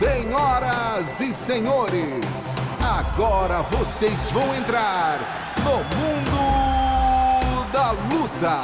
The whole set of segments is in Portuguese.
Senhoras e senhores, agora vocês vão entrar no mundo da luta.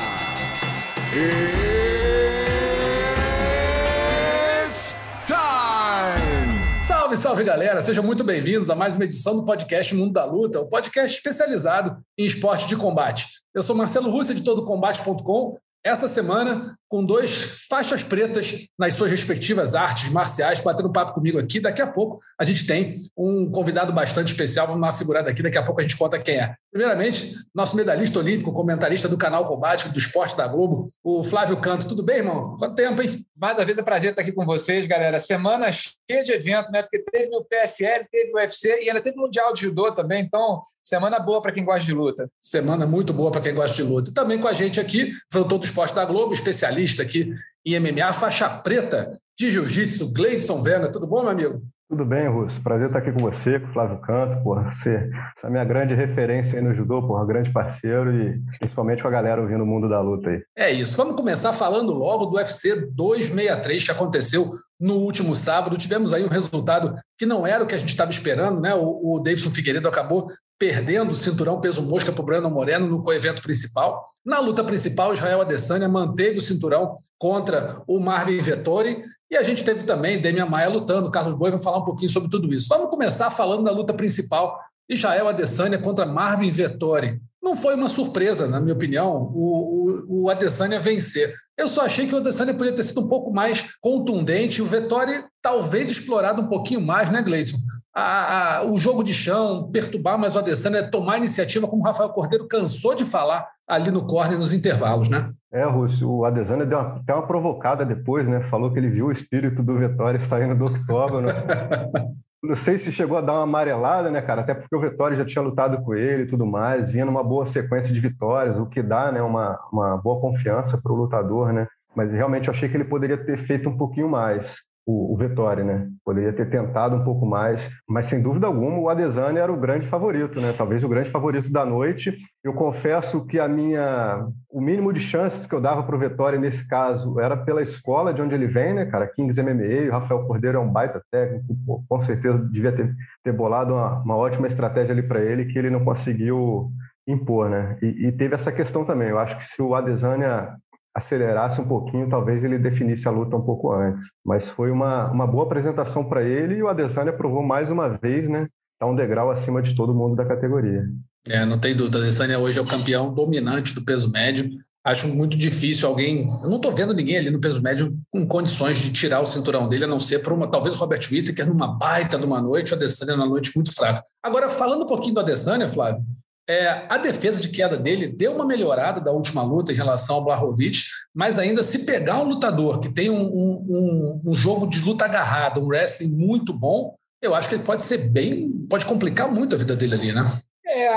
It's time! Salve, salve galera! Sejam muito bem-vindos a mais uma edição do podcast Mundo da Luta, o podcast especializado em esporte de combate. Eu sou Marcelo Russo, editor do Combate.com, essa semana com dois faixas pretas nas suas respectivas artes marciais, batendo papo comigo aqui. Daqui a pouco a gente tem um convidado bastante especial. Vamos dar uma segurada aqui, daqui a pouco a gente conta quem é. Primeiramente, nosso medalhista olímpico, comentarista do canal Combate, do Esporte da Globo, o Flávio Canto. Tudo bem, irmão? Quanto tempo, hein? Mais uma vez é prazer estar aqui com vocês, galera. Semana cheia de evento, né? Porque teve o PFL, teve o UFC e ainda teve o Mundial de Judô também. Então, semana boa para quem gosta de luta. Semana muito boa para quem gosta de luta. Também com a gente aqui, produtor do Esporte da Globo, especialista aqui em MMA, faixa preta de jiu-jitsu, Gleidson Vena. Tudo bom, meu amigo? Tudo bem, Russo. Prazer estar aqui com você, com o Flávio Canto, porra. Você, essa é a minha grande referência aí no judô, porra, grande parceiro e principalmente com a galera ouvindo o mundo da luta aí. É isso. Vamos começar falando logo do UFC 263 que aconteceu no último sábado. Tivemos aí um resultado que não era o que a gente estava esperando, né? O, o Davidson Figueiredo acabou perdendo o cinturão peso mosca para o Brandon Moreno no coevento principal. Na luta principal, Israel Adesanya manteve o cinturão contra o Marvin Vettori e a gente teve também Demian Maia lutando. Carlos Boi vai falar um pouquinho sobre tudo isso. Vamos começar falando da luta principal, Israel Adesanya contra Marvin Vettori. Não foi uma surpresa, na minha opinião, o, o, o Adesanya vencer. Eu só achei que o Adesanya poderia ter sido um pouco mais contundente, o Vettori talvez explorado um pouquinho mais, né, Gleison? A, a, o jogo de chão, perturbar mais o Adesanya, tomar iniciativa, como o Rafael Cordeiro cansou de falar ali no corner nos intervalos, né? É, Rússio, o Adesanya deu uma, até uma provocada depois, né? Falou que ele viu o espírito do Vettori saindo do octógono. Não sei se chegou a dar uma amarelada, né, cara? Até porque o Vettori já tinha lutado com ele e tudo mais, vinha numa boa sequência de vitórias, o que dá, né, uma, uma boa confiança para o lutador, né? Mas realmente eu achei que ele poderia ter feito um pouquinho mais o, o Vettori, né? Poderia ter tentado um pouco mais, mas sem dúvida alguma o Adesanya era o grande favorito, né? Talvez o grande favorito da noite. Eu confesso que a minha, o mínimo de chances que eu dava para o Vettori nesse caso era pela escola de onde ele vem, né, cara? Kings MMA, o Rafael Cordeiro é um baita técnico, pô, com certeza devia ter, ter bolado uma, uma ótima estratégia ali para ele que ele não conseguiu impor, né? E, e, teve essa questão também. Eu acho que se o Adesanya acelerasse um pouquinho, talvez ele definisse a luta um pouco antes. Mas foi uma, uma boa apresentação para ele e o Adesanya provou mais uma vez, né? Está um degrau acima de todo mundo da categoria. É, não tem dúvida. Adesanya hoje é o campeão dominante do peso médio. Acho muito difícil alguém. Eu não estou vendo ninguém ali no peso médio com condições de tirar o cinturão dele, a não ser por uma. Talvez o Robert Whittaker numa baita de uma noite, o Adesanya numa noite muito fraca. Agora, falando um pouquinho do Adesanya, Flávio, é, a defesa de queda dele deu uma melhorada da última luta em relação ao Blachowicz, mas ainda se pegar um lutador que tem um, um, um, jogo de luta agarrada, um wrestling muito bom, eu acho que ele pode ser bem, pode complicar muito a vida dele ali, né? É,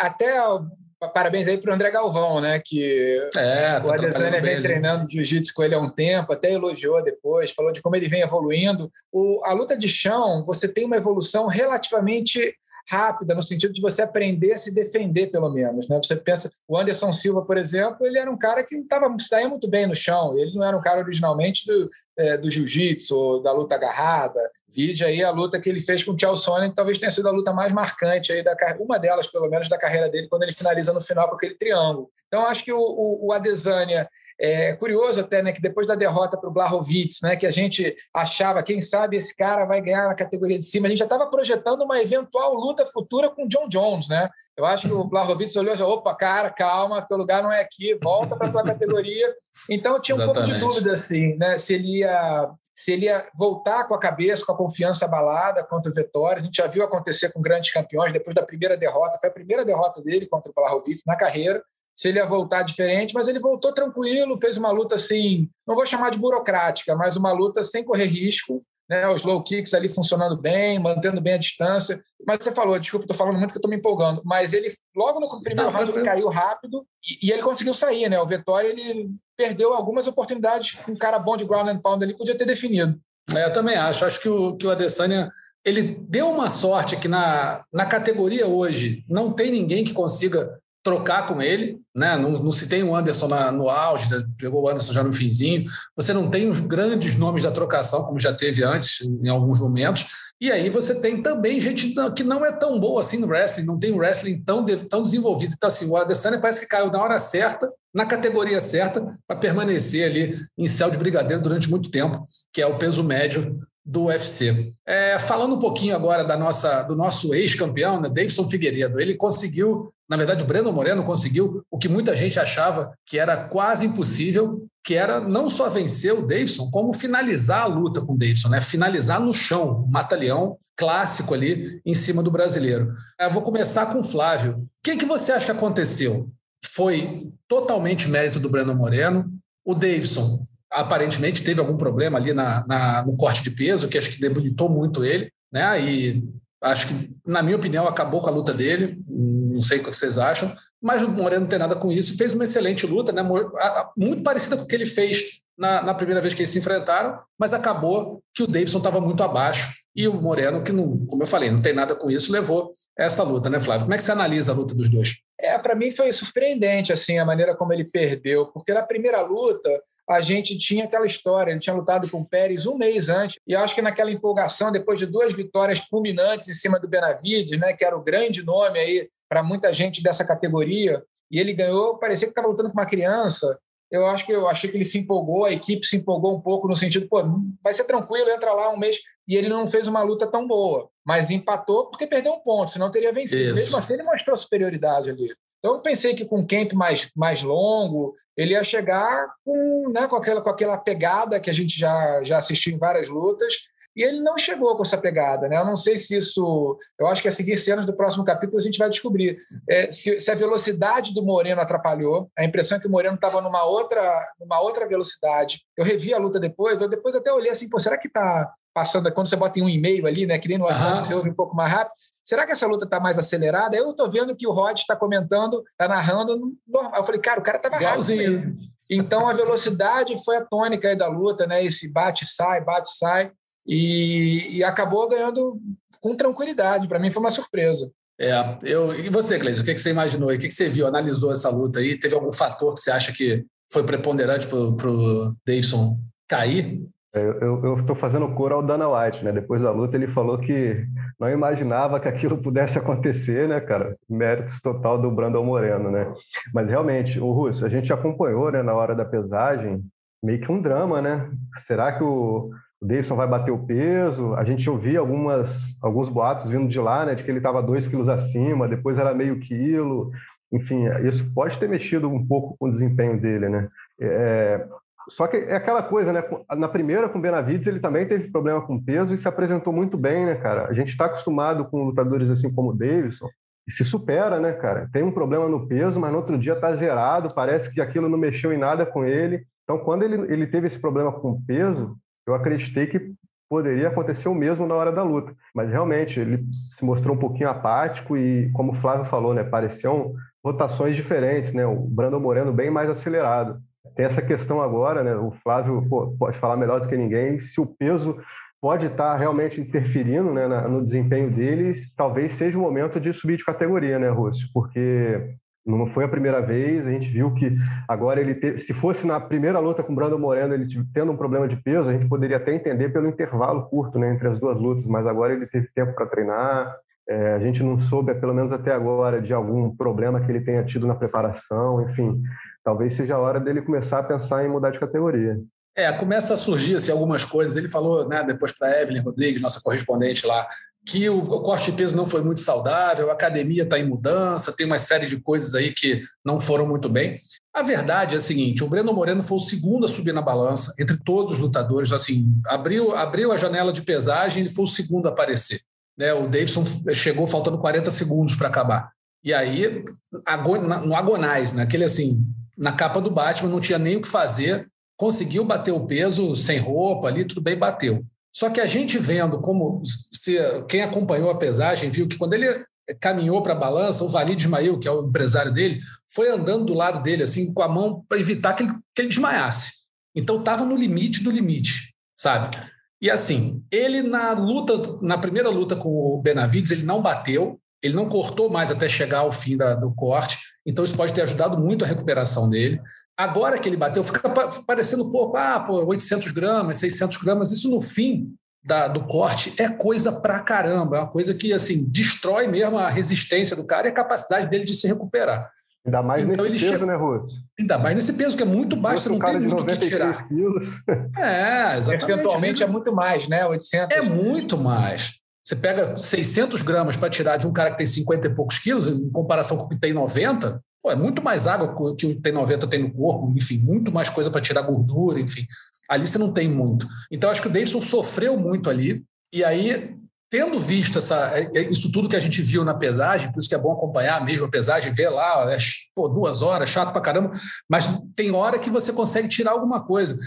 até parabéns aí para o André Galvão, né? Que é, o Adesanya vem treinando jiu-jitsu com ele há um tempo, até elogiou depois, falou de como ele vem evoluindo. O, a luta de chão, você tem uma evolução relativamente rápida, no sentido de você aprender a se defender, pelo menos. Né? Você pensa, o Anderson Silva, por exemplo, ele era um cara que estava saía muito bem no chão, ele não era um cara originalmente do, é, do jiu-jitsu, da luta agarrada. Vide aí a luta que ele fez com o Chael Sonnen, que talvez tenha sido a luta mais marcante, aí da, uma delas, pelo menos, da carreira dele, quando ele finaliza no final com aquele triângulo. Então, acho que o, o, o Adesanya é curioso até, né, que depois da derrota para o Blachowicz, né, que a gente achava, quem sabe esse cara vai ganhar na categoria de cima, a gente já estava projetando uma eventual luta futura com John Jones, né? Eu acho que o Blachowicz olhou e falou, opa, cara, calma, teu lugar não é aqui, volta para tua categoria. Então tinha um Exatamente. pouco de dúvida, assim, né, se ele ia se ele ia voltar com a cabeça, com a confiança abalada contra o Vitória. A gente já viu acontecer com grandes campeões depois da primeira derrota. Foi a primeira derrota dele contra o Blachowicz na carreira se ele ia voltar diferente, mas ele voltou tranquilo, fez uma luta assim, não vou chamar de burocrática, mas uma luta sem correr risco, né? Os low kicks ali funcionando bem, mantendo bem a distância. Mas você falou, desculpa, estou falando muito que estou me empolgando, mas ele logo no primeiro round ele caiu rápido e, e, ele conseguiu sair, né? O Vitória ele perdeu algumas oportunidades, um cara bom de ground and pound ali podia ter definido. É, eu também acho. Acho que o, que o Adesanya ele deu uma sorte que na, na categoria hoje não tem ninguém que consiga trocar com ele, né? Não, não se tem o Anderson na, no auge, né? pegou o Anderson já no finzinho. Você não tem os grandes nomes da trocação, como já teve antes, em alguns momentos. E aí você tem também gente que não é tão boa assim no wrestling, não tem um wrestling tão, tão desenvolvido. Então, assim, o Adesanya parece que caiu na hora certa, na categoria certa, para permanecer ali em céu de brigadeiro durante muito tempo, que é o peso médio do UFC. É, falando um pouquinho agora da nossa, do nosso ex-campeão, né, Davidson Figueiredo, ele conseguiu, na verdade, o Breno Moreno conseguiu o que muita gente achava que era quase impossível, que era não só vencer o Davidson, como finalizar a luta com o Davidson, né? finalizar no chão, um mata-leão clássico ali em cima do brasileiro. Eu vou começar com o Flávio. O que, que você acha que aconteceu? Foi totalmente mérito do Breno Moreno. O Davidson aparentemente teve algum problema ali na, na, no corte de peso, que acho que debilitou muito ele, né? E acho que, na minha opinião, acabou com a luta dele. Não sei o que vocês acham, mas o Moreno não tem nada com isso. Fez uma excelente luta, né? Muito parecida com o que ele fez na, na primeira vez que eles se enfrentaram, mas acabou que o Davidson estava muito abaixo e o Moreno, que, não, como eu falei, não tem nada com isso, levou essa luta, né, Flávio? Como é que você analisa a luta dos dois? É, para mim foi surpreendente assim a maneira como ele perdeu, porque na primeira luta a gente tinha aquela história, ele tinha lutado com o Pérez um mês antes, e acho que naquela empolgação, depois de duas vitórias fulminantes em cima do Benavides, né, que era o grande nome aí para muita gente dessa categoria, e ele ganhou, parecia que estava lutando com uma criança, eu acho que eu achei que ele se empolgou, a equipe se empolgou um pouco no sentido, pô, vai ser tranquilo, entra lá um mês. E ele não fez uma luta tão boa, mas empatou porque perdeu um ponto, senão teria vencido. Isso. Mesmo assim, ele mostrou superioridade ali. Então, eu pensei que com o camp mais, mais longo, ele ia chegar com, né, com, aquela, com aquela pegada que a gente já, já assistiu em várias lutas, e ele não chegou com essa pegada, né? Eu não sei se isso. Eu acho que a seguir cenas do próximo capítulo a gente vai descobrir é, se, se, a velocidade do Moreno atrapalhou. A impressão é que o Moreno estava numa outra, numa outra velocidade. Eu revi a luta depois, eu depois até olhei assim, pô, será que está passando? Quando você bota em um e-mail ali, né? Que nem no WhatsApp, uhum. você ouve um pouco mais rápido. Será que essa luta está mais acelerada? Eu estou vendo que o Rod está comentando, está narrando normal. Eu falei, cara, o cara estava rápido. Então a velocidade foi a tônica aí da luta, né? Esse bate-sai, bate-sai e, e acabou ganhando com tranquilidade. Para mim foi uma surpresa. É, eu, e você, Cleiton, o que, que você imaginou? O que, que você viu? Analisou essa luta aí? Teve algum fator que você acha que foi preponderante para o Davidson cair? É, eu estou fazendo cor ao Dana White, né? Depois da luta, ele falou que não imaginava que aquilo pudesse acontecer, né, cara? Méritos total do Brandon Moreno, né? Mas realmente, o Russo, a gente acompanhou, né, na hora da pesagem, meio que um drama, né? Será que o, Davidson vai bater o peso. A gente ouvia algumas, alguns boatos vindo de lá, né, de que ele estava dois quilos acima, depois era meio quilo. Enfim, isso pode ter mexido um pouco com o desempenho dele, né? É, só que é aquela coisa, né? Na primeira, com o Benavides, ele também teve problema com peso e se apresentou muito bem, né, cara? A gente está acostumado com lutadores assim como o Davidson, e se supera, né, cara? Tem um problema no peso, mas no outro dia tá zerado, parece que aquilo não mexeu em nada com ele. Então, quando ele, ele teve esse problema com peso, eu acreditei que poderia acontecer o mesmo na hora da luta. Mas realmente ele se mostrou um pouquinho apático e, como o Flávio falou, né, pareciam rotações diferentes, né? O Brandon Moreno bem mais acelerado. Tem essa questão agora, né? O Flávio pô, pode falar melhor do que ninguém se o peso pode estar realmente interferindo né, no desempenho deles, talvez seja o momento de subir de categoria, né, Rússio? Porque não foi a primeira vez, a gente viu que agora ele, te, se fosse na primeira luta com o Brandon Moreno, ele tendo um problema de peso, a gente poderia até entender pelo intervalo curto né, entre as duas lutas, mas agora ele teve tempo para treinar, é, a gente não soube, pelo menos até agora, de algum problema que ele tenha tido na preparação, enfim, talvez seja a hora dele começar a pensar em mudar de categoria. É, começa a surgir assim, algumas coisas. Ele falou né, depois para Evelyn Rodrigues, nossa correspondente lá, que o corte de peso não foi muito saudável, a academia está em mudança, tem uma série de coisas aí que não foram muito bem. A verdade é a seguinte: o Breno Moreno foi o segundo a subir na balança entre todos os lutadores. Assim, abriu, abriu a janela de pesagem, ele foi o segundo a aparecer. Né? O Davidson chegou faltando 40 segundos para acabar. E aí, no agonais, naquele assim, na capa do Batman, não tinha nem o que fazer, conseguiu bater o peso sem roupa ali, tudo bem, bateu. Só que a gente vendo como se quem acompanhou a pesagem viu que quando ele caminhou para a balança, o Valide Ismail, que é o empresário dele, foi andando do lado dele assim com a mão para evitar que ele, que ele desmaiasse. Então estava no limite do limite, sabe? E assim, ele na luta, na primeira luta com o Benavides, ele não bateu, ele não cortou mais até chegar ao fim da, do corte. Então, isso pode ter ajudado muito a recuperação dele. Agora que ele bateu, fica parecendo um pouco, ah, pô, 800 gramas, 600 gramas. Isso no fim da, do corte é coisa pra caramba. É uma coisa que, assim, destrói mesmo a resistência do cara e a capacidade dele de se recuperar. Ainda mais então, nesse peso, chega... né, Ruth? Ainda mais nesse peso, que é muito baixo, você não tem muito o que tirar. Quilos. É, exatamente. Percentualmente é muito mais, né? 800. É muito mais. Você pega 600 gramas para tirar de um cara que tem 50 e poucos quilos, em comparação com o que tem 90, pô, é muito mais água que o que tem 90 tem no corpo, enfim, muito mais coisa para tirar gordura, enfim. Ali você não tem muito. Então, acho que o Davidson sofreu muito ali. E aí, tendo visto essa, é, é, isso tudo que a gente viu na pesagem, por isso que é bom acompanhar mesmo a pesagem, ver lá, é, pô, duas horas, chato pra caramba, mas tem hora que você consegue tirar alguma coisa.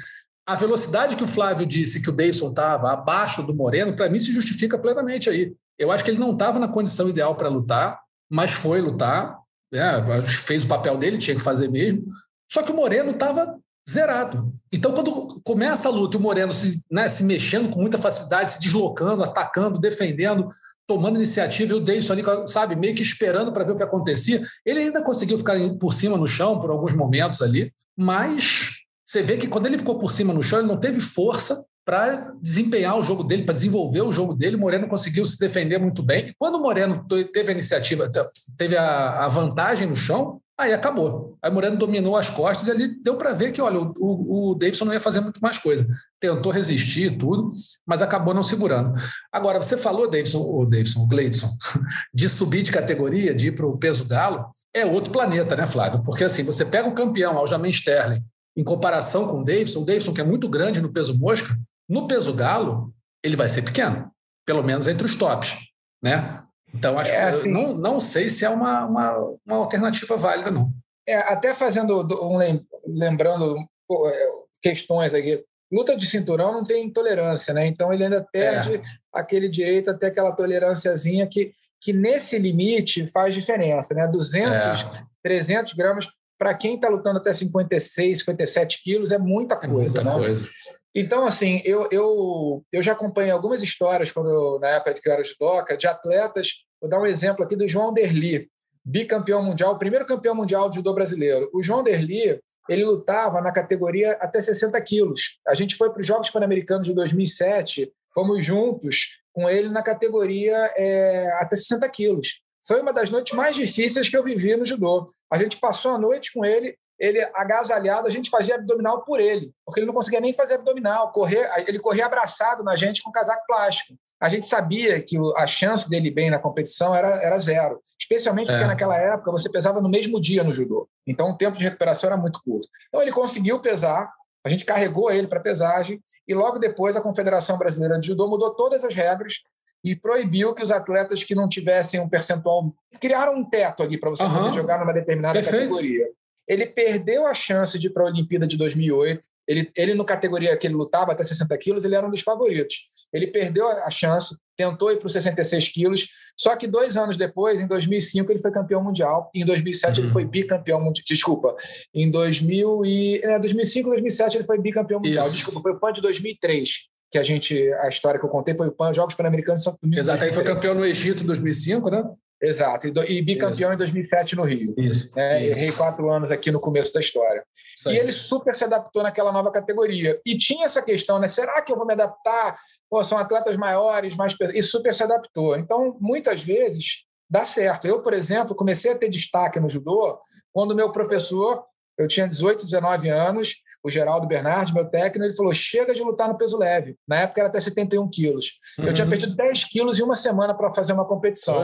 A velocidade que o Flávio disse que o Davidson estava abaixo do Moreno, para mim se justifica plenamente aí. Eu acho que ele não estava na condição ideal para lutar, mas foi lutar, né, fez o papel dele, tinha que fazer mesmo. Só que o Moreno estava zerado. Então, quando começa a luta e o Moreno se, né, se mexendo com muita facilidade, se deslocando, atacando, defendendo, tomando iniciativa, e o Davidson ali, sabe, meio que esperando para ver o que acontecia, ele ainda conseguiu ficar por cima no chão por alguns momentos ali, mas você vê que quando ele ficou por cima no chão, ele não teve força para desempenhar o jogo dele, para desenvolver o jogo dele. O Moreno conseguiu se defender muito bem. Quando o Moreno teve a iniciativa, teve a vantagem no chão, aí acabou. Aí Moreno dominou as costas e ali deu para ver que, olha, o, o, o Davidson não ia fazer muito mais coisa. Tentou resistir tudo, mas acabou não segurando. Agora, você falou, Davidson, o Davidson, o Gleidson, de subir de categoria, de ir para o peso galo, é outro planeta, né, Flávio? Porque assim, você pega o campeão, Aljamain Sterling, em comparação com o Davidson, o Davidson, que é muito grande no peso mosca, no peso galo, ele vai ser pequeno, pelo menos entre os tops, né? Então, acho é, assim, não, não sei se é uma, uma, uma alternativa válida, não. É, até fazendo um lembrando é, questões aqui. Luta de cinturão não tem intolerância, né? Então ele ainda perde é. aquele direito até aquela tolerânciazinha que, que nesse limite faz diferença, né? 200, é. 300 gramas para quem está lutando até 56, 57 quilos, é muita coisa. É muita né? coisa. Então, assim, eu, eu, eu já acompanhei algumas histórias, quando eu, na época de que eu era judoca, de atletas. Vou dar um exemplo aqui do João Derli, bicampeão mundial, primeiro campeão mundial de judô brasileiro. O João Derli, ele lutava na categoria até 60 quilos. A gente foi para os Jogos Pan-Americanos de 2007, fomos juntos com ele na categoria é, até 60 quilos. Foi uma das noites mais difíceis que eu vivi no judô. A gente passou a noite com ele, ele agasalhado, a gente fazia abdominal por ele, porque ele não conseguia nem fazer abdominal, correr, ele corria abraçado na gente com casaco plástico. A gente sabia que a chance dele bem na competição era, era zero, especialmente porque é. naquela época você pesava no mesmo dia no judô. Então o tempo de recuperação era muito curto. Então ele conseguiu pesar, a gente carregou ele para pesagem e logo depois a Confederação Brasileira de Judô mudou todas as regras e proibiu que os atletas que não tivessem um percentual. Criaram um teto ali para você uhum. poder jogar numa determinada Perfeito. categoria. Ele perdeu a chance de ir para a Olimpíada de 2008. Ele, ele, no categoria que ele lutava, até 60 quilos, ele era um dos favoritos. Ele perdeu a chance, tentou ir para os 66 quilos, só que dois anos depois, em 2005, ele foi campeão mundial. Em 2007, uhum. ele foi bicampeão mundial. Desculpa. Em 2000 e, é, 2005, 2007, ele foi bicampeão mundial. Isso. Desculpa, foi o PAN de 2003 que a gente, a história que eu contei foi o PAN, Jogos Pan-Americanos de São Domingo. Exato, aí foi campeão no Egito em 2005, né? Exato, e, do, e bicampeão Isso. em 2007 no Rio. Isso. É, Isso. Errei quatro anos aqui no começo da história. E ele super se adaptou naquela nova categoria. E tinha essa questão, né? Será que eu vou me adaptar? Pô, são atletas maiores, mais e super se adaptou. Então, muitas vezes dá certo. Eu, por exemplo, comecei a ter destaque no judô quando meu professor eu tinha 18, 19 anos, o Geraldo Bernardi, meu técnico, ele falou: chega de lutar no peso leve. Na época era até 71 quilos. Uhum. Eu tinha uhum. perdido 10 quilos em uma semana para fazer uma competição.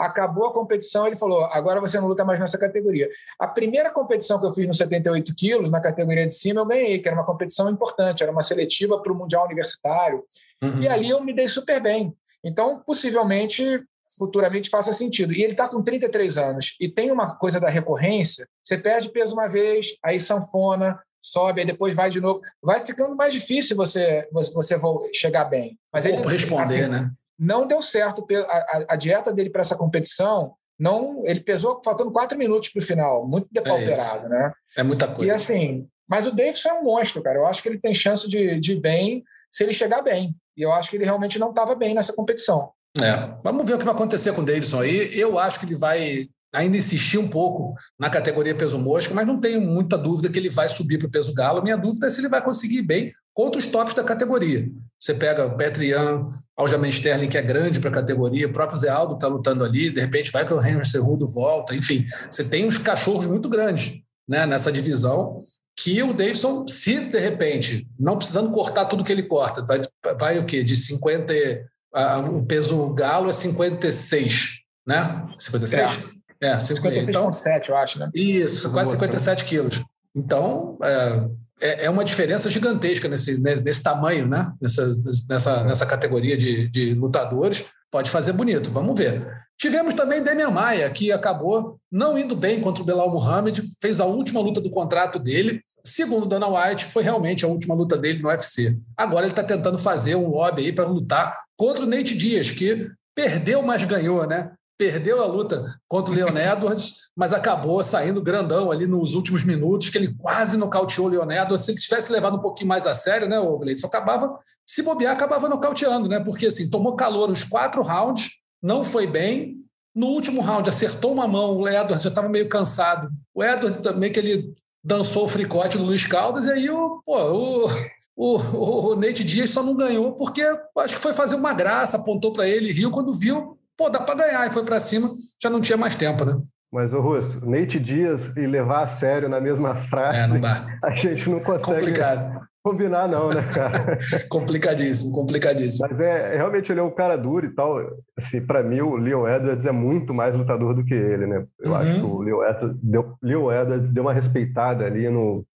Acabou a competição, ele falou: agora você não luta mais nessa categoria. A primeira competição que eu fiz no 78 quilos, na categoria de cima, eu ganhei, que era uma competição importante, era uma seletiva para o Mundial Universitário. Uhum. E ali eu me dei super bem. Então, possivelmente, futuramente faça sentido. E ele está com 33 anos e tem uma coisa da recorrência: você perde peso uma vez, aí sanfona, sobe, aí depois vai de novo. Vai ficando mais difícil você você, você chegar bem. Mas ele responder, assim, né? Não deu certo a, a, a dieta dele para essa competição. Não, ele pesou faltando quatro minutos para o final, muito depauperado, é né? É muita coisa. E assim, mas o Davidson é um monstro, cara. Eu acho que ele tem chance de, de ir bem se ele chegar bem. E eu acho que ele realmente não estava bem nessa competição. É. Vamos ver o que vai acontecer com o Davidson aí. Eu acho que ele vai ainda insistir um pouco na categoria peso mosca, mas não tenho muita dúvida que ele vai subir para o peso galo. Minha dúvida é se ele vai conseguir bem contra os tops da categoria. Você pega o Petrian, Aljamain Sterling, que é grande para a categoria, o próprio Zé Aldo está lutando ali, de repente vai que o Henry Cerrudo volta, enfim, você tem uns cachorros muito grandes né, nessa divisão que o Davidson, se de repente, não precisando cortar tudo que ele corta, vai, vai o quê? De 50, o peso galo é 56, né? 56? É, é 56,7, então, eu acho, né? Isso, quase 57 quilos. Então, é, é, é uma diferença gigantesca nesse, nesse tamanho, né? Nessa, nessa, nessa categoria de, de lutadores. Pode fazer bonito, vamos ver. Tivemos também Demian Maia, que acabou não indo bem contra o Belal Muhammad, fez a última luta do contrato dele. Segundo Dana White, foi realmente a última luta dele no UFC. Agora ele está tentando fazer um lobby aí para lutar contra o Nate Dias, que perdeu, mas ganhou, né? perdeu a luta contra o Leon Edwards, mas acabou saindo grandão ali nos últimos minutos, que ele quase nocauteou o Leon Edwards. Se ele tivesse levado um pouquinho mais a sério, né, o Gleidson, acabava, se bobear, acabava nocauteando, né? Porque assim, tomou calor os quatro rounds, não foi bem. No último round, acertou uma mão, o Edwards já estava meio cansado. O Edwards também que ele dançou o fricote do Luiz Caldas, e aí o, pô, o, o, o Nate Dias só não ganhou porque acho que foi fazer uma graça, apontou para ele, riu quando viu, pô, dá para ganhar, e foi para cima, já não tinha mais tempo, né? Mas, o Russo, Nate Dias e levar a sério na mesma frase, é, a gente não consegue Complicado. Combinar, não, né, cara? complicadíssimo, complicadíssimo. Mas é, realmente ele é um cara duro e tal. Assim, para mim, o Leo Edwards é muito mais lutador do que ele, né? Eu uhum. acho que o Leo Edwards, deu, Leo Edwards deu uma respeitada ali no,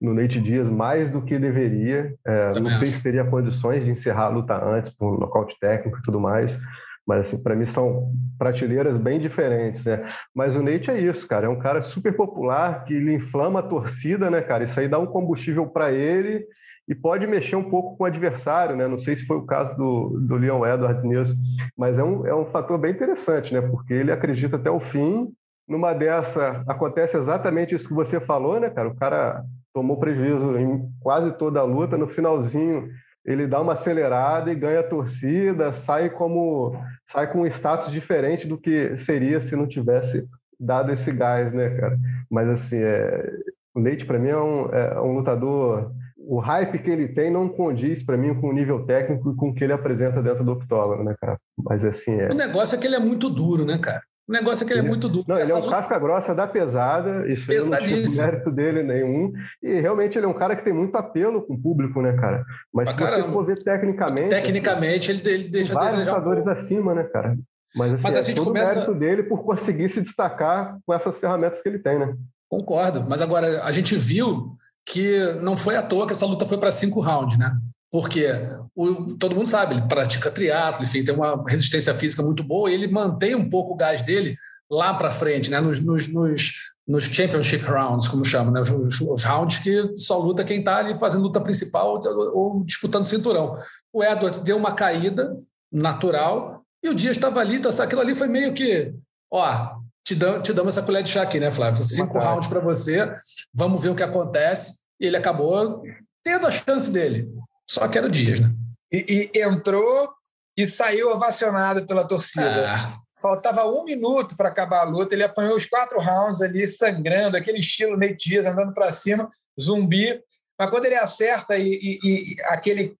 no Nate Dias mais do que deveria. É, não sei se teria condições de encerrar a luta antes, por nocaute técnico e tudo mais. Mas, assim, para mim são prateleiras bem diferentes, né? Mas o Nate é isso, cara. É um cara super popular que ele inflama a torcida, né, cara? Isso aí dá um combustível para ele e pode mexer um pouco com o adversário, né? Não sei se foi o caso do, do Leon Edwards nisso, mas é um, é um fator bem interessante, né? Porque ele acredita até o fim. Numa dessa, acontece exatamente isso que você falou, né, cara? O cara tomou prejuízo em quase toda a luta, no finalzinho ele dá uma acelerada e ganha torcida, sai como sai com um status diferente do que seria se não tivesse dado esse gás, né, cara? Mas assim, é, o Nate para mim é um, é um lutador. O hype que ele tem não condiz para mim com o nível técnico e com o que ele apresenta dentro do octógono, né, cara? Mas assim é. O negócio é que ele é muito duro, né, cara? O negócio é que ele é muito duro. Não, ele é um luta... casca grossa da pesada, isso aí não tinha mérito dele nenhum. E realmente ele é um cara que tem muito apelo com o público, né, cara? Mas pra se caramba. você for ver tecnicamente. Tecnicamente, assim, ele, ele deixa vários jogadores acima, né, cara? Mas, assim, mas a é gente começa... mérito dele por conseguir se destacar com essas ferramentas que ele tem, né? Concordo, mas agora a gente viu que não foi à toa que essa luta foi para cinco rounds, né? Porque o, todo mundo sabe, ele pratica triatlo, enfim, tem uma resistência física muito boa e ele mantém um pouco o gás dele lá para frente, né? Nos, nos, nos, nos, championship rounds, como chama, né? Os, os, rounds que só luta quem está ali fazendo luta principal ou, ou disputando cinturão. O Edward deu uma caída natural e o Dias estava ali, então aquilo ali foi meio que, ó, te, dam, te damos essa colher de chá aqui, né, Flávio? Cinco rounds para você, vamos ver o que acontece. E ele acabou tendo a chance dele. Só que era o Dias, né? E, e entrou e saiu ovacionado pela torcida. Ah. Faltava um minuto para acabar a luta. Ele apanhou os quatro rounds ali, sangrando, aquele estilo Nate Diaz, andando para cima, zumbi. Mas quando ele acerta e, e, e aquele.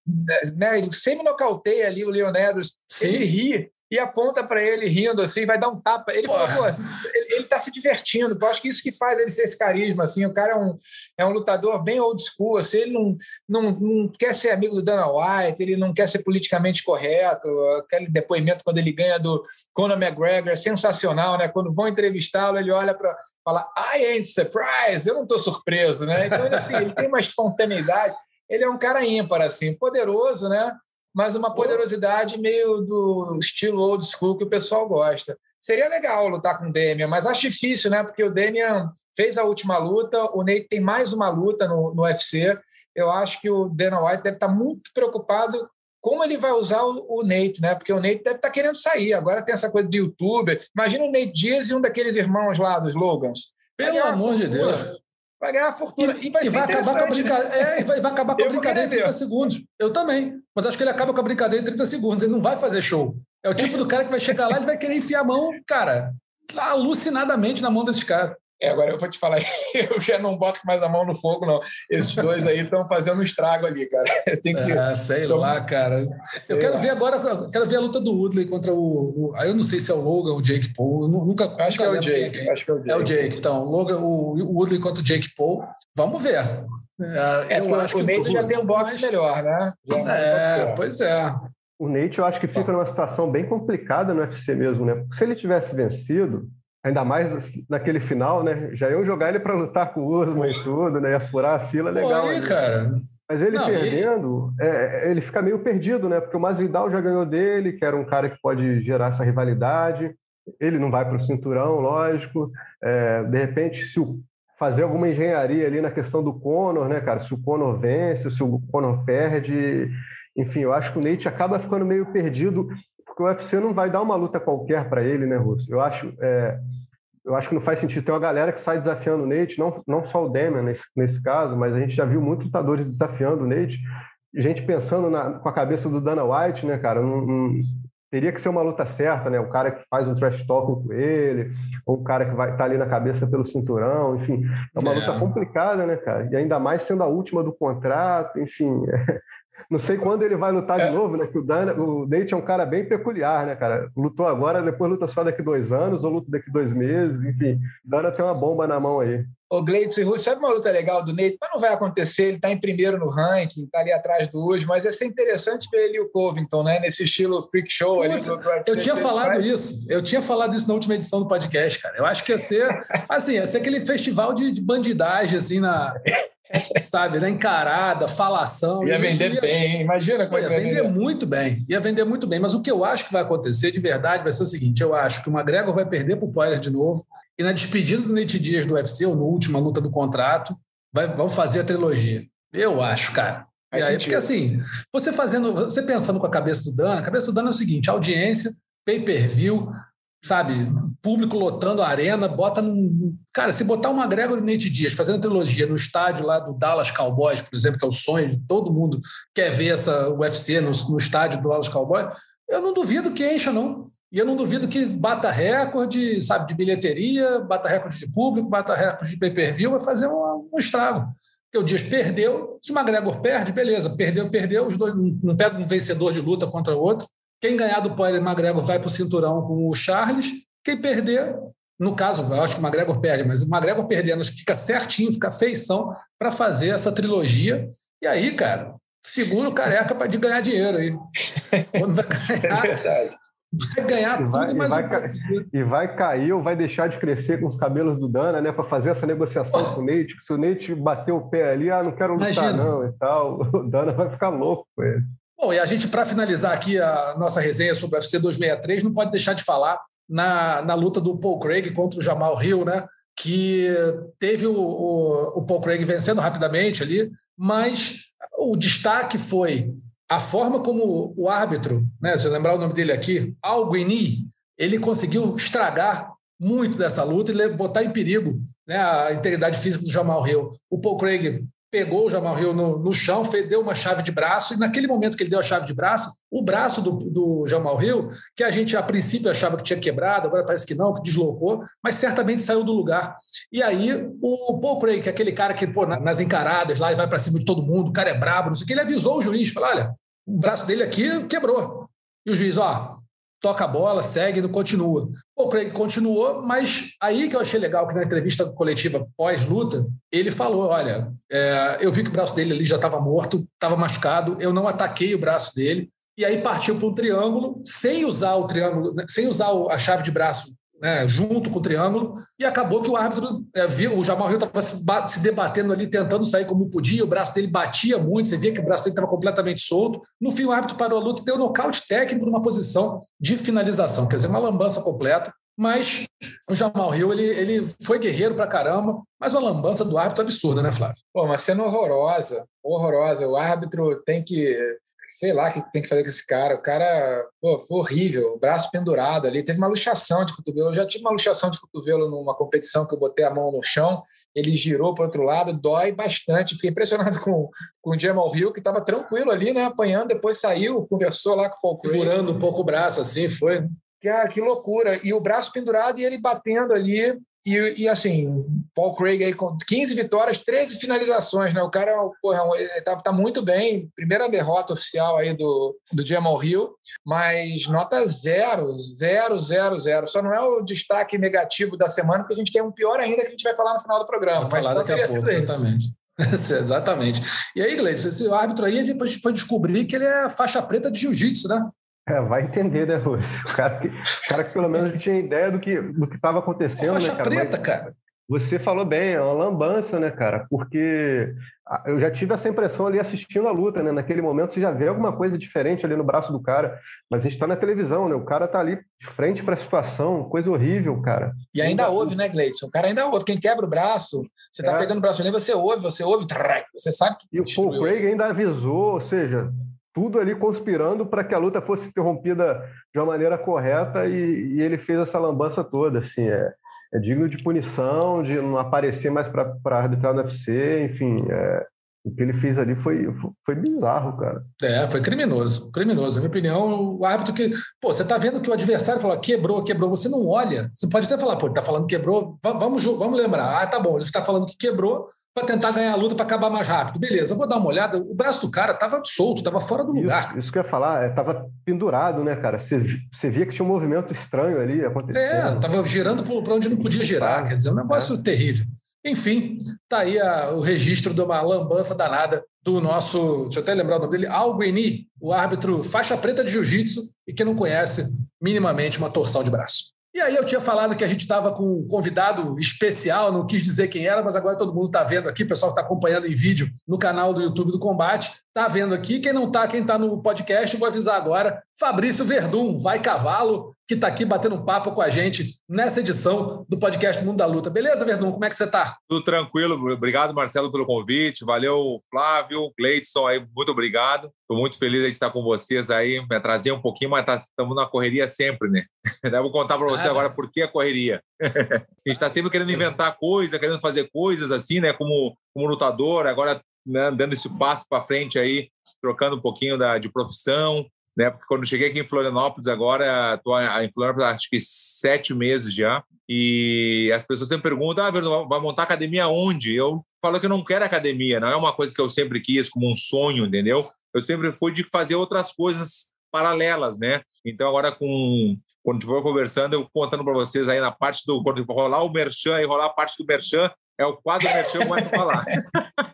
Né, ele semi-nocauteia ali o Leonidas, ele ri e aponta para ele rindo assim, vai dar um tapa. Ele falou, pô, ele, está se divertindo. Eu acho que isso que faz ele ser esse carisma. Assim, o cara é um, é um lutador bem old school. Assim, ele não, não, não quer ser amigo do Dana White, ele não quer ser politicamente correto. Aquele depoimento quando ele ganha do Conor McGregor é sensacional, né? Quando vão entrevistá-lo, ele olha para falar, I ain't surprised, eu não estou surpreso, né? Então, assim, ele tem uma espontaneidade. Ele é um cara ímpar, assim, poderoso, né? Mas uma poderosidade meio do estilo old school que o pessoal gosta. Seria legal lutar com o Demian, mas acho difícil, né? Porque o Demian fez a última luta, o Nate tem mais uma luta no, no UFC. Eu acho que o Dana White deve estar muito preocupado como ele vai usar o, Nate, né? Porque o Nate deve estar querendo sair. Agora tem essa coisa de youtuber. Imagina o Nate Diaz e um daqueles irmãos lá dos Logans. Pelo amor de Deus vai ganhar fortuna. E, e vai, e vai acabar com a brincadeira. Né? É, vai, vai, acabar com a brincadeira em 30 segundos. Eu também. Mas acho que ele acaba com a brincadeira em 30 segundos. Ele não vai fazer show. É o tipo do cara que vai chegar lá e vai querer enfiar a mão, cara. alucinadamente na mão desses caras. É, agora eu vou te falar, eu já não boto mais a mão no fogo, não. Esses dois aí estão fazendo um estrago ali, cara. Tem que. Ah, sei lá, cara. Sei eu quero lá. ver agora, quero ver a luta do Woodley contra o. o aí eu não sei se é o Logan ou o Jake Paul. Eu nunca. Acho, nunca que é o Jake, é, acho que é o Jake. É o Jake. Então, o, Logan, o, o Woodley contra o Jake Paul. Vamos ver. É, eu acho o que Nate já tem um boxe mais... melhor, né? Já é, pois é. O Nate, eu acho que fica numa situação bem complicada no UFC mesmo, né? Porque se ele tivesse vencido, ainda mais naquele final, né? Já iam jogar ele para lutar com o Usman e tudo, né? Ia furar a fila legal. Aí, cara. Mas ele Não, perdendo, e... é, ele fica meio perdido, né? Porque o Masvidal já ganhou dele, que era um cara que pode gerar essa rivalidade. Ele não vai para o cinturão, lógico. É, de repente, se o, fazer alguma engenharia ali na questão do Conor, né, cara? Se o Conor vence, se o Conor perde. Enfim, eu acho que o Nate acaba ficando meio perdido porque o UFC não vai dar uma luta qualquer para ele, né, Russo? Eu acho, é, eu acho que não faz sentido. Tem uma galera que sai desafiando o Nate, não, não só o Demian nesse, nesse caso, mas a gente já viu muitos lutadores desafiando o Nate. Gente pensando na, com a cabeça do Dana White, né, cara? Não, não, teria que ser uma luta certa, né? O cara que faz um trash talk com ele, ou o cara que vai estar tá ali na cabeça pelo cinturão, enfim. É uma é. luta complicada, né, cara? E ainda mais sendo a última do contrato, enfim. É, não sei quando ele vai lutar de é. novo, né? Que o, Dan, o Nate é um cara bem peculiar, né, cara? Lutou agora, depois luta só daqui dois anos, ou luta daqui dois meses, enfim. Dana tem uma bomba na mão aí. O Gleitson e Russo, sabe uma luta legal do Nate? Mas não vai acontecer, ele está em primeiro no ranking, está ali atrás do Uso, mas ia ser interessante ver ele e o Covington, né? Nesse estilo freak show ali. eu tinha falado isso, eu tinha falado isso na última edição do podcast, cara. Eu acho que ia ser, assim, ia ser aquele festival de, de bandidagem, assim, na, sabe, na encarada, falação. Ia vender ia, bem, imagina como ia vender muito bem, ia vender muito bem. Mas o que eu acho que vai acontecer de verdade vai ser o seguinte: eu acho que o McGregor vai perder para o Poirier de novo e na despedida do Nate Dias do UFC ou na última luta do contrato vai, vão fazer a trilogia. Eu acho, cara. E aí, porque assim, você fazendo, você pensando com a cabeça do Dana, a cabeça do Dana é o seguinte: audiência, pay-per-view, sabe, público lotando a arena, bota num. Cara, se botar uma Gregor Nate Dias fazendo trilogia no estádio lá do Dallas Cowboys, por exemplo, que é o sonho de todo mundo quer ver essa UFC no, no estádio do Dallas Cowboys, eu não duvido que encha, não. E eu não duvido que bata recorde, sabe, de bilheteria, bata recorde de público, bata recorde de pay-per-view, vai fazer um, um estrago. Porque o Dias perdeu, se o McGregor perde, beleza, perdeu, perdeu, os dois não pega um vencedor de luta contra o outro, quem ganhar do Poirier McGregor vai para o cinturão com o Charles. Quem perder, no caso, eu acho que o McGregor perde, mas o McGregor perdendo, acho que fica certinho, fica feição para fazer essa trilogia. E aí, cara, segura o careca para de ganhar dinheiro aí. Quando vai ganhar, é vai ganhar e vai, tudo mais e vai, um e vai cair ou vai deixar de crescer com os cabelos do Dana, né? Para fazer essa negociação oh. com o Nate. Se o Nate bater o pé ali, ah, não quero lutar, Imagina. não, e tal, o Dana vai ficar louco com ele. Bom, e a gente, para finalizar aqui a nossa resenha sobre o UFC 263, não pode deixar de falar na, na luta do Paul Craig contra o Jamal Hill, né? Que teve o, o, o Paul Craig vencendo rapidamente ali, mas o destaque foi a forma como o árbitro, né, se eu lembrar o nome dele aqui, Al Guini, ele conseguiu estragar muito dessa luta e botar em perigo né, a integridade física do Jamal Hill. O Paul Craig pegou o Jamal Hill no, no chão, fez, deu uma chave de braço, e naquele momento que ele deu a chave de braço, o braço do, do Jamal Hill, que a gente a princípio achava que tinha quebrado, agora parece que não, que deslocou, mas certamente saiu do lugar. E aí o Paul Craig, que é aquele cara que, pô, nas encaradas lá e vai para cima de todo mundo, o cara é brabo, não sei o que, ele avisou o juiz, falou: olha, o braço dele aqui quebrou. E o juiz, ó, toca a bola, segue, não continua. O Craig continuou, mas aí que eu achei legal que na entrevista coletiva pós-luta, ele falou: olha, é, eu vi que o braço dele ali já estava morto, estava machucado, eu não ataquei o braço dele, e aí partiu para um triângulo, sem usar o triângulo, sem usar a chave de braço né, junto com o triângulo, e acabou que o árbitro é, viu, o Jamal Rio estava se, se, debatendo ali, tentando sair como podia, o braço dele batia muito, você via que o braço dele estava completamente solto. No fim, o árbitro parou a luta e deu nocaute técnico numa posição de finalização, quer dizer, uma lambança completa. Mas o Jamal Rio, ele, ele foi guerreiro pra caramba, mas uma lambança do árbitro absurda, né, Flávio? Pô, uma cena horrorosa, horrorosa. O árbitro tem que sei lá o que tem que fazer com esse cara. O cara pô, foi horrível, braço pendurado ali. Teve uma luxação de cotovelo. Eu já tive uma luxação de cotovelo numa competição que eu botei a mão no chão, ele girou para o outro lado, dói bastante. Fiquei impressionado com, com o Jamal Hill, que estava tranquilo ali, né? Apanhando, depois saiu, conversou lá com o Paul Segurando um pouco o braço, assim, foi. Cara, que loucura. E o braço pendurado e ele batendo ali. E, e, assim, Paul Craig aí com 15 vitórias, 13 finalizações, né? O cara porra, ele tá, tá, muito bem. Primeira derrota oficial aí do, do Jamal Hill, mas nota zero, zero, zero, zero. Só não é o destaque negativo da semana, porque a gente tem um pior ainda que a gente vai falar no final do programa. Mas não teria sido exatamente. esse. exatamente. E aí, Gleice, esse árbitro aí, depois foi descobrir que ele é faixa preta de jiu-jitsu, né? É, vai entender, né, Lúcio? O cara que, o cara que pelo menos tinha ideia do que do estava acontecendo, faixa né, cara? preta, Mas cara. Você falou bem, é uma lambança, né, cara? Porque eu já tive essa impressão ali assistindo a luta, né? Naquele momento você já vê alguma coisa diferente ali no braço do cara, mas a gente está na televisão, né? O cara tá ali de frente para a situação, coisa horrível, cara. E ainda ouve, né, Gleidson? O cara ainda ouve. Quem quebra o braço, você tá é. pegando o braço ali, você ouve, você ouve, você sabe que. E o Paul Craig ainda avisou, ou seja, tudo ali conspirando para que a luta fosse interrompida de uma maneira correta e, e ele fez essa lambança toda, assim, é, é, digno de punição, de não aparecer mais para arbitrar no UFC, enfim, é, o que ele fez ali foi, foi bizarro, cara. É, foi criminoso, criminoso. Na minha opinião, o árbitro que. Pô, você tá vendo que o adversário falou quebrou, quebrou. Você não olha. Você pode até falar, pô, ele tá falando quebrou. Vamos, vamos lembrar. Ah, tá bom, ele está falando que quebrou, para tentar ganhar a luta para acabar mais rápido. Beleza, eu vou dar uma olhada. O braço do cara estava solto, estava fora do lugar. Isso, isso que eu ia falar, estava é, pendurado, né, cara? Você, você via que tinha um movimento estranho ali acontecendo. É, estava girando para onde não podia girar. Quer dizer, um negócio é. terrível. Enfim, tá aí a, o registro de uma lambança danada do nosso, deixa eu até lembrar o nome dele, Alguini, o árbitro faixa preta de jiu-jitsu e que não conhece minimamente uma torção de braço. E aí eu tinha falado que a gente estava com um convidado especial, não quis dizer quem era, mas agora todo mundo está vendo aqui, o pessoal está acompanhando em vídeo no canal do YouTube do Combate, está vendo aqui. Quem não está, quem está no podcast, vou avisar agora, Fabrício Verdun, vai cavalo, que está aqui batendo um papo com a gente nessa edição do podcast Mundo da Luta. Beleza, Verdun? Como é que você está? Tudo tranquilo. Obrigado, Marcelo, pelo convite. Valeu, Flávio, Gleidson, aí, muito obrigado. Estou muito feliz de estar com vocês aí. Me atrasei um pouquinho, mas tá, estamos na correria sempre, né? Vou contar para você ah, agora por que a correria. a gente está sempre querendo inventar coisas, querendo fazer coisas assim, né? Como, como lutador, agora né, dando esse passo para frente aí, trocando um pouquinho da, de profissão, né? Porque quando cheguei aqui em Florianópolis, agora estou em Florianópolis acho que sete meses já, e as pessoas sempre perguntam: ah, vai montar academia onde? Eu falo que eu não quero academia, não é uma coisa que eu sempre quis, como um sonho, entendeu? Eu sempre fui de fazer outras coisas paralelas, né? Então, agora com quando for conversando, eu contando para vocês aí na parte do quando rolar o merchan e rolar a parte do merchan, é o quadro merchan vou falar.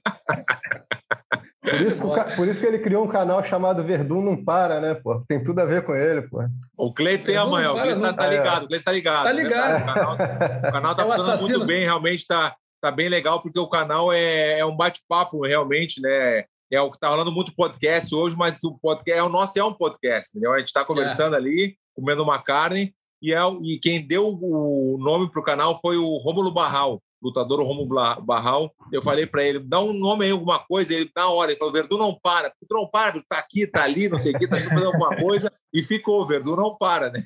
Por isso, por isso, que ele criou um canal chamado Verdun Não Para, né, pô? Tem tudo a ver com ele, pô. O Cleiton tem amanhã, o Cleiton tá, tá, ligado, o Cleiton tá ligado. Tá ligado. O canal, o canal tá é funcionando muito bem, realmente tá, tá bem legal, porque o canal é, é um bate-papo, realmente, né? É o que tá rolando muito podcast hoje, mas o podcast é o nosso é um podcast, entendeu? A gente tá conversando é. ali, comendo uma carne, e, é, e quem deu o nome pro canal foi o Rômulo Barral lutador Romo Barral. Eu falei para ele, dá um nome aí, alguma coisa. Ele, na hora, ele falou: Verdun não para. Verdun não para, tá aqui, tá ali, não sei o quê, tá fazendo alguma coisa. E ficou, Verdun não para, né?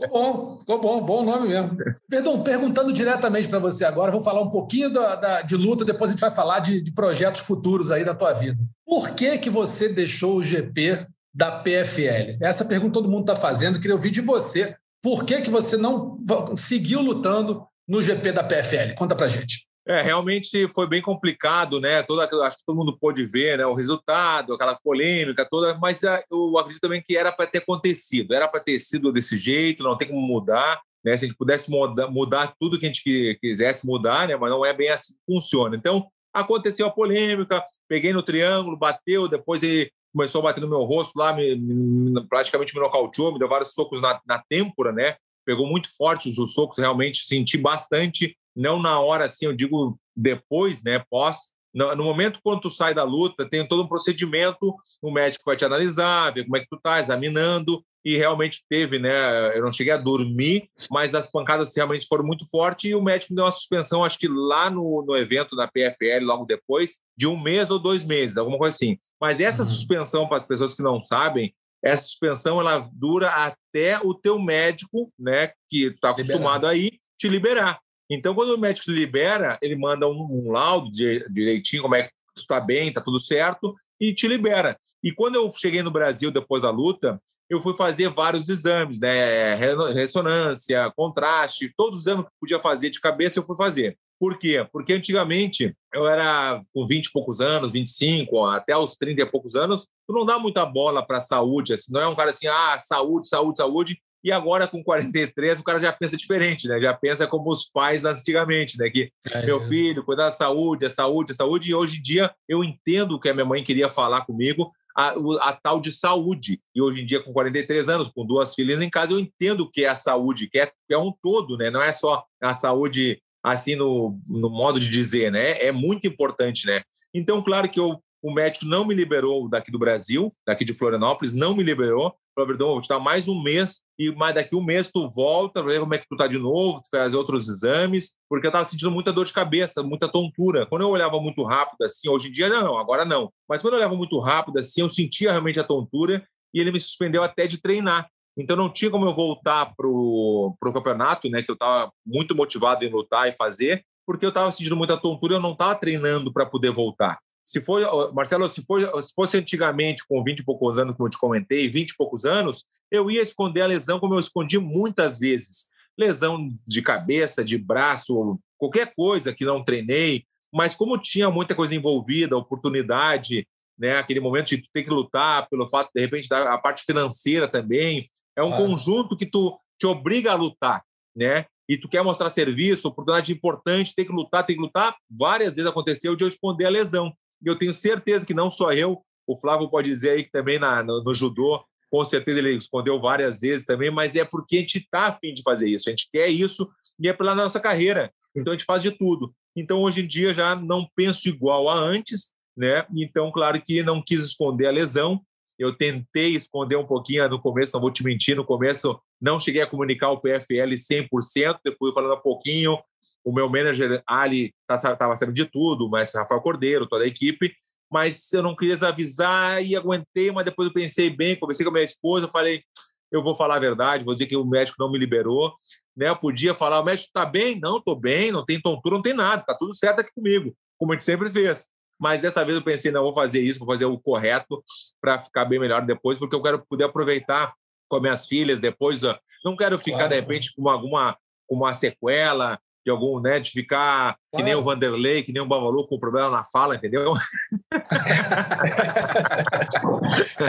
Ficou bom, ficou bom, bom nome mesmo. Verdun, perguntando diretamente para você agora, vou falar um pouquinho da, da, de luta, depois a gente vai falar de, de projetos futuros aí da tua vida. Por que, que você deixou o GP da PFL? Essa pergunta todo mundo está fazendo, queria ouvir de você. Por que, que você não seguiu lutando no GP da PFL? Conta pra gente. É, realmente foi bem complicado, né? Toda, acho que todo mundo pôde ver né? o resultado, aquela polêmica toda, mas ah, eu acredito também que era para ter acontecido, era para ter sido desse jeito, não tem como mudar. Né? Se a gente pudesse mudar, mudar tudo que a gente quisesse mudar, né? mas não é bem assim que funciona. Então, aconteceu a polêmica, peguei no triângulo, bateu, depois ele começou a bater no meu rosto lá, me, me, praticamente me nocauteou, me deu vários socos na, na têmpora, né? Pegou muito forte os socos, realmente senti bastante, não na hora assim, eu digo depois, né, pós. No, momento quando tu sai da luta, tem todo um procedimento, o médico vai te analisar, ver como é que tu tá, examinando, e realmente teve, né? Eu não cheguei a dormir, mas as pancadas realmente foram muito fortes e o médico deu uma suspensão, acho que lá no, no evento da PFL, logo depois, de um mês ou dois meses, alguma coisa assim. Mas essa uhum. suspensão, para as pessoas que não sabem, essa suspensão ela dura até o teu médico, né, que está acostumado aí, te liberar. Então, quando o médico te libera, ele manda um, um laudo de, direitinho, como é que tu está bem, está tudo certo, e te libera. E quando eu cheguei no Brasil depois da luta, eu fui fazer vários exames, né? Ressonância, contraste, todos os exames que podia fazer de cabeça eu fui fazer. Por quê? Porque antigamente eu era com 20 e poucos anos, 25, até os 30 e poucos anos, tu não dá muita bola para a saúde, assim, não é um cara assim, ah, saúde, saúde, saúde, e agora com 43 o cara já pensa diferente, né? Já pensa como os pais antigamente, né? Que é meu filho, cuidar da saúde, a saúde, a saúde, e hoje em dia eu entendo o que a minha mãe queria falar comigo, a, a, tal de saúde. E hoje em dia, com 43 anos, com duas filhas em casa, eu entendo o que é a saúde, que é, que é um todo, né? Não é só a saúde assim no, no modo de dizer, né? É muito importante, né? Então, claro que eu, o médico não me liberou daqui do Brasil, daqui de Florianópolis, não me liberou. Falou, Verdão, vou te dar mais um mês e mais daqui um mês tu volta, ver como é que tu tá de novo, tu faz outros exames, porque eu tava sentindo muita dor de cabeça, muita tontura. Quando eu olhava muito rápido assim, hoje em dia não, agora não. Mas quando eu olhava muito rápido assim, eu sentia realmente a tontura e ele me suspendeu até de treinar. Então não tinha como eu voltar para o campeonato, né? Que eu estava muito motivado em lutar e fazer, porque eu estava sentindo muita tontura eu não estava treinando para poder voltar. Se for, Marcelo, se, for, se fosse antigamente com 20 e poucos anos, como eu te comentei, 20 e poucos anos, eu ia esconder a lesão como eu escondi muitas vezes. Lesão de cabeça, de braço, qualquer coisa que não treinei, mas como tinha muita coisa envolvida, oportunidade, né, aquele momento de ter que lutar pelo fato, de repente, da a parte financeira também, é um conjunto que tu te obriga a lutar, né? E tu quer mostrar serviço, oportunidade importante, tem que lutar, tem que lutar. Várias vezes aconteceu de eu esconder a lesão. E eu tenho certeza que não só eu, o Flávio pode dizer aí que também na, no, no judô, com certeza ele escondeu várias vezes também, mas é porque a gente está afim de fazer isso, a gente quer isso e é pela nossa carreira. Então a gente faz de tudo. Então hoje em dia já não penso igual a antes, né? Então, claro que não quis esconder a lesão, eu tentei esconder um pouquinho no começo, não vou te mentir, no começo não cheguei a comunicar o PFL 100%, eu fui falando um pouquinho. O meu manager, Ali, estava tá, sabendo de tudo, mas Rafael Cordeiro, toda a equipe, mas eu não queria avisar e aguentei, mas depois eu pensei bem, conversei com a minha esposa, falei, eu vou falar a verdade, vou dizer que o médico não me liberou, né? Eu podia falar, o médico está bem? Não, estou bem, não tem tontura, não tem nada, está tudo certo aqui comigo, como a gente sempre fez. Mas dessa vez eu pensei, não, vou fazer isso, vou fazer o correto para ficar bem melhor depois, porque eu quero poder aproveitar com as minhas filhas depois. Não quero ficar, claro. de repente, com alguma com uma sequela de algum, né, de ficar que nem o Vanderlei, que nem o Babalu com problema na fala, entendeu?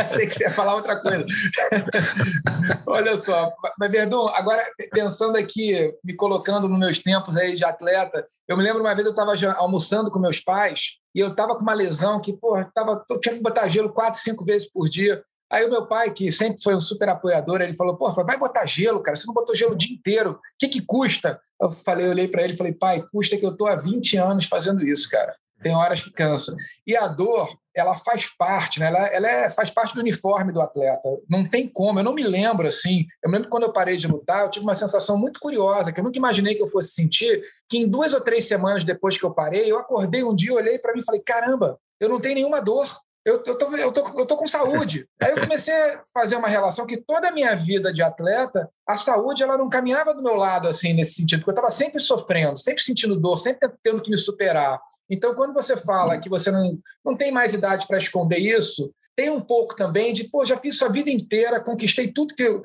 Achei que você ia falar outra coisa. Olha só, mas Verdun, agora pensando aqui, me colocando nos meus tempos aí de atleta, eu me lembro uma vez eu estava almoçando com meus pais e eu estava com uma lesão que, pô, tava, eu tinha que botar gelo quatro, cinco vezes por dia. Aí o meu pai, que sempre foi um super apoiador, ele falou: pô, vai botar gelo, cara, você não botou gelo o dia inteiro, o que, que custa? Eu falei, eu olhei para ele e falei: pai, custa que eu estou há 20 anos fazendo isso, cara. Tem horas que cansa. E a dor, ela faz parte, né? ela, ela é, faz parte do uniforme do atleta. Não tem como. Eu não me lembro assim. Eu me lembro que quando eu parei de lutar, eu tive uma sensação muito curiosa, que eu nunca imaginei que eu fosse sentir, que em duas ou três semanas depois que eu parei, eu acordei um dia, olhei para mim e falei: caramba, eu não tenho nenhuma dor eu, eu, tô, eu, tô, eu tô com saúde. Aí eu comecei a fazer uma relação que toda a minha vida de atleta, a saúde ela não caminhava do meu lado assim nesse sentido, porque eu estava sempre sofrendo, sempre sentindo dor, sempre tendo que me superar. Então, quando você fala que você não, não tem mais idade para esconder isso, tem um pouco também de, pô, já fiz isso a vida inteira, conquistei tudo que eu.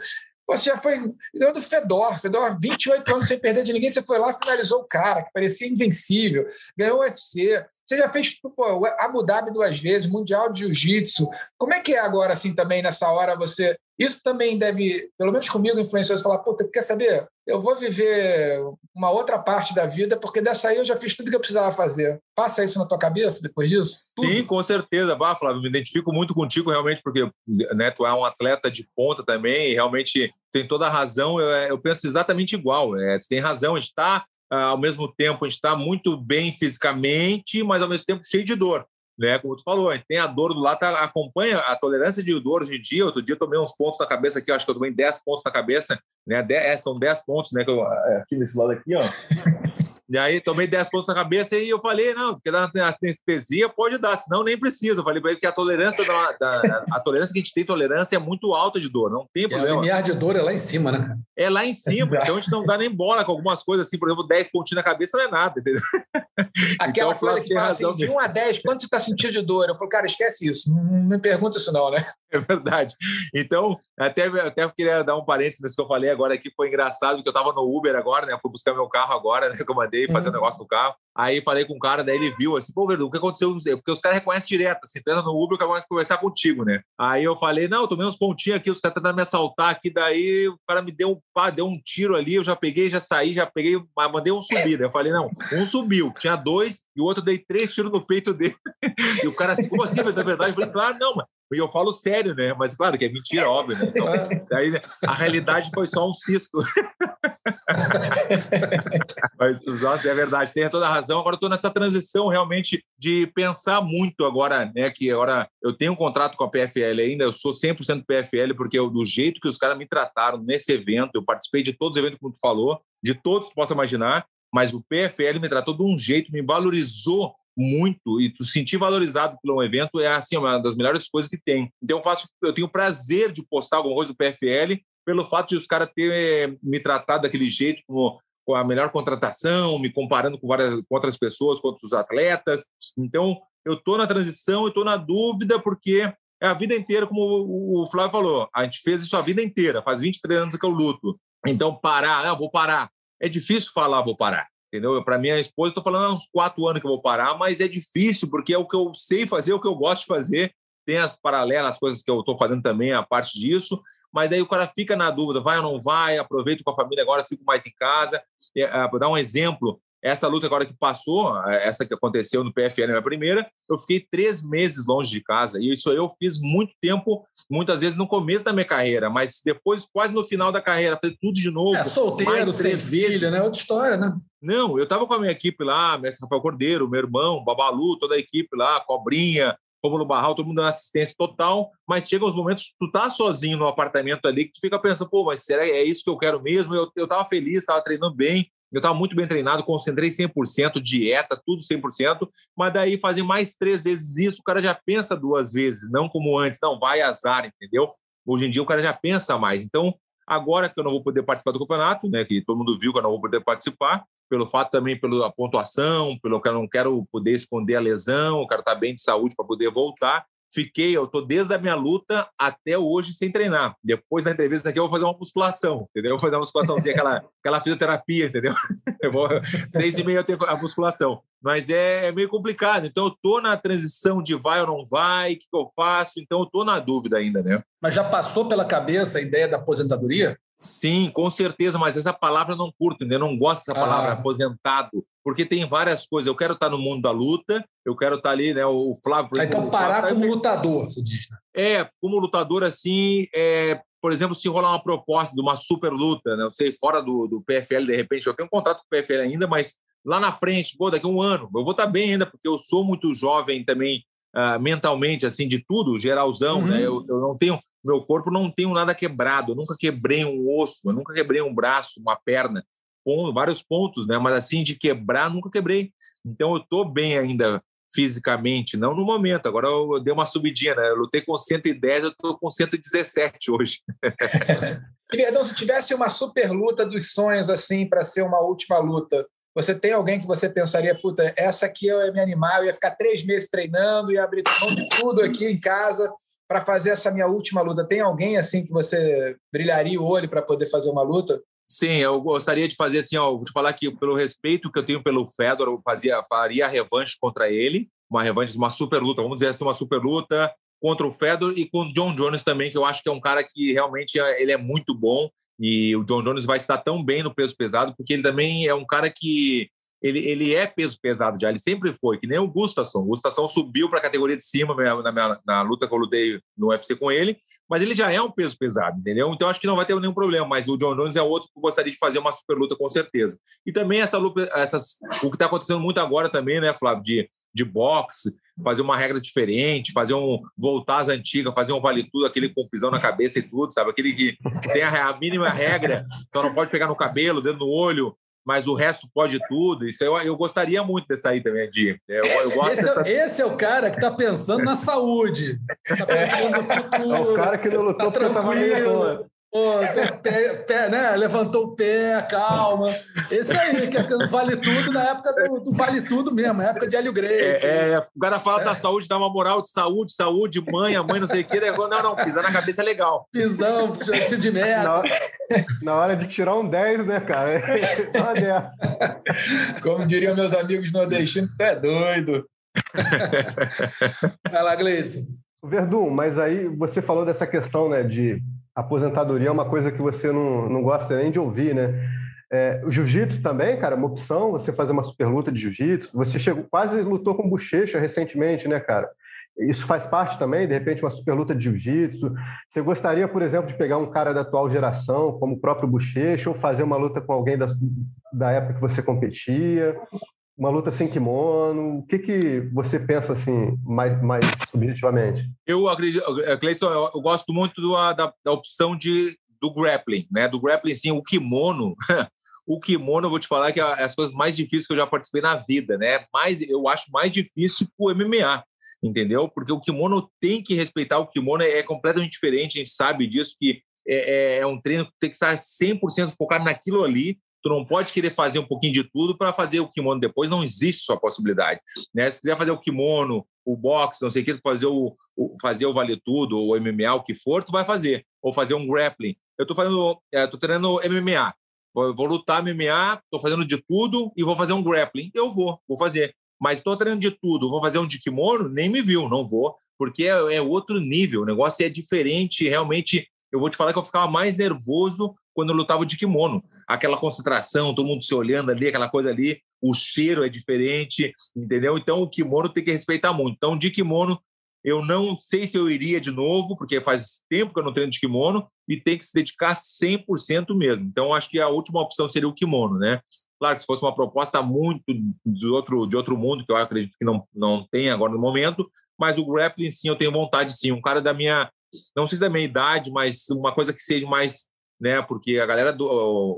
Você já foi ganhou do Fedor, Fedor, 28 anos sem perder de ninguém, você foi lá, finalizou o cara, que parecia invencível, ganhou o UFC. Você já fez pô, Abu Dhabi duas vezes, Mundial de Jiu-Jitsu. Como é que é agora, assim, também, nessa hora, você isso também deve, pelo menos comigo, influenciadores falar: puta, quer saber? Eu vou viver uma outra parte da vida, porque dessa aí eu já fiz tudo que eu precisava fazer. Passa isso na tua cabeça depois disso? Tudo. Sim, com certeza. Bah, Flávio, me identifico muito contigo, realmente, porque né, tu é um atleta de ponta também, e realmente tem toda a razão. Eu, eu penso exatamente igual. É, tu tem razão, a gente está ao mesmo tempo a gente está muito bem fisicamente, mas ao mesmo tempo cheio de dor né? Como tu falou, a gente tem a dor do lado, acompanha a tolerância de dor hoje em dia. Outro dia eu tomei uns pontos na cabeça aqui, acho que eu tomei 10 pontos na cabeça, né? 10, é, são 10 pontos, né? Que eu, é, aqui nesse lado aqui, ó. E aí tomei 10 pontos na cabeça e eu falei, não, porque na anestesia pode dar, senão nem precisa. Eu falei para ele que a tolerância da, da, a tolerância que a gente tem tolerância é muito alta de dor, não tem problema. É, o limiar de dor é lá em cima, né? É lá em cima, Exato. então a gente não dá nem bola com algumas coisas assim, por exemplo, 10 pontinhos na cabeça não é nada, entendeu? Aquela então, coisa que fala assim, de 1 a 10, quanto você está sentindo de dor? Eu falo, cara, esquece isso, não me pergunta isso não, né? É verdade. Então, até, até queria dar um parênteses nesse que eu falei agora aqui, foi engraçado, porque eu estava no Uber agora, né? Fui buscar meu carro agora, né? Que eu mandei fazer um uhum. negócio no carro. Aí falei com o cara, daí ele viu assim, pô, Verdu, o que aconteceu? Porque os caras reconhecem direto, assim, pensa no Uber, o cara começa a conversar contigo, né? Aí eu falei, não, eu tomei uns pontinhos aqui, os caras tentando me assaltar aqui, daí o cara me deu um pá, deu um tiro ali, eu já peguei, já saí, já peguei, mandei um subir. Eu falei, não, um subiu, tinha dois, e o outro dei três tiros no peito dele. e o cara assim, como assim? Mas na verdade, eu falei, claro, não, mas e eu falo sério, né? Mas claro que é mentira, óbvio. Né? Então, aí, a realidade foi só um cisto. Mas, nossa, é verdade, tem toda a razão. Agora estou nessa transição realmente de pensar muito agora, né? Que agora eu tenho um contrato com a PFL ainda, eu sou 100% PFL, porque eu, do jeito que os caras me trataram nesse evento, eu participei de todos os eventos que tu falou, de todos que tu possa imaginar, mas o PFL me tratou de um jeito, me valorizou muito e tu sentir valorizado por um evento é assim uma das melhores coisas que tem. Então eu faço, eu tenho prazer de postar alguma coisa do PFL pelo fato de os caras terem me tratado daquele jeito como com a melhor contratação, me comparando com várias com outras pessoas, com outros atletas. Então eu estou na transição e estou na dúvida porque é a vida inteira, como o Flávio falou, a gente fez isso a vida inteira, faz 23 anos que eu luto. Então parar, ah, vou parar. É difícil falar vou parar entendeu? Para minha esposa, estou falando há uns quatro anos que eu vou parar, mas é difícil, porque é o que eu sei fazer, é o que eu gosto de fazer. Tem as paralelas, as coisas que eu estou fazendo também, a parte disso, mas daí o cara fica na dúvida, vai ou não vai, aproveito com a família agora, fico mais em casa. É, vou dar um exemplo, essa luta agora que passou, essa que aconteceu no PFL, minha primeira, eu fiquei três meses longe de casa. E isso eu fiz muito tempo, muitas vezes no começo da minha carreira, mas depois, quase no final da carreira, fazer tudo de novo. É, solteiro, sem filho, né? Outra história, né? Não, eu estava com a minha equipe lá, mestre Rafael Cordeiro, meu irmão, Babalu, toda a equipe lá, Cobrinha, Romulo Barral, todo mundo dando assistência total, mas chega os momentos tu tá sozinho no apartamento ali que tu fica pensando, pô, mas será que é isso que eu quero mesmo? Eu, eu tava feliz, estava treinando bem, eu estava muito bem treinado, concentrei 100%, dieta, tudo 100%, mas daí fazer mais três vezes isso, o cara já pensa duas vezes, não como antes, não, vai azar, entendeu? Hoje em dia o cara já pensa mais. Então, agora que eu não vou poder participar do campeonato, né, que todo mundo viu que eu não vou poder participar, pelo fato também pela pontuação, pelo que eu não quero poder esconder a lesão, eu quero estar bem de saúde para poder voltar fiquei, eu tô desde a minha luta até hoje sem treinar. Depois da entrevista aqui eu vou fazer uma musculação, entendeu? Eu vou fazer uma musculaçãozinha, aquela, aquela fisioterapia, entendeu? Eu vou, seis e meia eu tenho a musculação. Mas é, é, meio complicado. Então eu tô na transição de vai ou não vai, o que, que eu faço? Então eu tô na dúvida ainda, né? Mas já passou pela cabeça a ideia da aposentadoria? Sim, com certeza, mas essa palavra eu não curto, eu não gosto dessa palavra ah. aposentado, porque tem várias coisas. Eu quero estar no mundo da luta, eu quero estar ali, né? O Flávio. Exemplo, então, parar como lutador, você diz, né? É, como lutador, assim, é, por exemplo, se rolar uma proposta de uma super luta, né? Eu sei, fora do, do PFL, de repente, eu tenho um contrato com o PFL ainda, mas lá na frente, pô, daqui a um ano, eu vou estar bem ainda, porque eu sou muito jovem também, uh, mentalmente, assim, de tudo, geralzão, né? uhum. né? Eu, eu não tenho meu corpo não tenho nada quebrado, eu nunca quebrei um osso, eu nunca quebrei um braço, uma perna, com vários pontos, né? Mas assim, de quebrar, nunca quebrei. Então eu estou bem ainda fisicamente, não no momento. Agora eu dei uma subidinha, né? Eu lutei com 110, eu estou com 117 hoje. Então, se tivesse uma super luta dos sonhos, assim, para ser uma última luta, você tem alguém que você pensaria, puta, essa aqui é me animar, eu ia ficar três meses treinando, ia abrir mão de tudo aqui em casa para fazer essa minha última luta? Tem alguém assim que você brilharia o olho para poder fazer uma luta? Sim, eu gostaria de fazer assim, ó, vou te falar que pelo respeito que eu tenho pelo Fedor, eu fazia, faria a revanche contra ele, uma revanche, uma super luta, vamos dizer assim, uma super luta contra o Fedor e com o John Jones também, que eu acho que é um cara que realmente é, ele é muito bom e o John Jones vai estar tão bem no peso pesado, porque ele também é um cara que ele, ele é peso pesado já, ele sempre foi, que nem o Gustafsson. O Gustafsson subiu para a categoria de cima na, minha, na luta que eu lutei no UFC com ele, mas ele já é um peso pesado, entendeu? Então acho que não vai ter nenhum problema, mas o John Jones é outro que gostaria de fazer uma super luta com certeza. E também essa luta, essas, o que está acontecendo muito agora também, né, Flávio, de, de boxe, fazer uma regra diferente, fazer um voltar às antigas, fazer um vale tudo, aquele com pisão na cabeça e tudo, sabe? Aquele que tem a, a mínima regra, então não pode pegar no cabelo, dentro do olho, mas o resto pode tudo. Isso eu, eu gostaria muito dessa aí também, de. Eu, eu gosto esse, dessa... é, esse é o cara que está pensando na saúde. Está pensando no futuro. É o cara que não lutou tá tranquilo. Pô, pé, pé, né? Levantou o pé, calma. Esse aí, que é vale tudo na época do, do, vale tudo mesmo, na época de Hélio Grace. É, é, o cara fala é. da saúde, dá uma moral de saúde, saúde, mãe, a mãe, não sei o quê. Não, não, pisar na cabeça é legal. Pisão, tiro de merda. Na, na, hora de tirar um 10, né, cara? Só 10. Como diriam meus amigos nordestinos, tu é doido. Vai lá, Gleice. Verdun, mas aí você falou dessa questão né, de aposentadoria é uma coisa que você não, não gosta nem de ouvir, né? É, o jiu-jitsu também, cara, é uma opção, você fazer uma super luta de jiu-jitsu. Você chegou, quase lutou com bochecha recentemente, né, cara? Isso faz parte também, de repente, uma super luta de jiu-jitsu. Você gostaria, por exemplo, de pegar um cara da atual geração, como o próprio Bochecha, ou fazer uma luta com alguém da, da época que você competia? Uma luta sem kimono? O que, que você pensa assim, mais, mais subjetivamente? Eu acredito, Cleiton, eu, gosto muito do, da, da opção de, do grappling, né? Do grappling, sim, o kimono. o kimono, eu vou te falar que é as coisas mais difíceis que eu já participei na vida, né? Mas eu acho mais difícil o MMA, entendeu? Porque o kimono tem que respeitar o kimono, é, é completamente diferente, a gente sabe disso, que é, é, é um treino que tem que estar 100% focado naquilo ali tu não pode querer fazer um pouquinho de tudo para fazer o kimono depois, não existe sua possibilidade. Né? Se quiser fazer o kimono, o boxe, não sei o que, fazer o, o, fazer o vale tudo, ou o MMA, o que for, tu vai fazer. Ou fazer um grappling. Eu tô fazendo, é, tô treinando MMA. Vou, vou lutar MMA, tô fazendo de tudo e vou fazer um grappling. Eu vou, vou fazer. Mas estou treinando de tudo, vou fazer um de kimono, nem me viu, não vou, porque é, é outro nível, o negócio é diferente, realmente eu vou te falar que eu ficava mais nervoso quando eu lutava de kimono. Aquela concentração, todo mundo se olhando ali, aquela coisa ali, o cheiro é diferente, entendeu? Então o kimono tem que respeitar muito. Então, de kimono, eu não sei se eu iria de novo, porque faz tempo que eu não treino de kimono, e tem que se dedicar 100% mesmo. Então, acho que a última opção seria o kimono, né? Claro que se fosse uma proposta muito de outro, de outro mundo, que eu acredito que não, não tem agora no momento, mas o grappling, sim, eu tenho vontade, sim. Um cara da minha, não sei se da minha idade, mas uma coisa que seja mais né? Porque a galera do,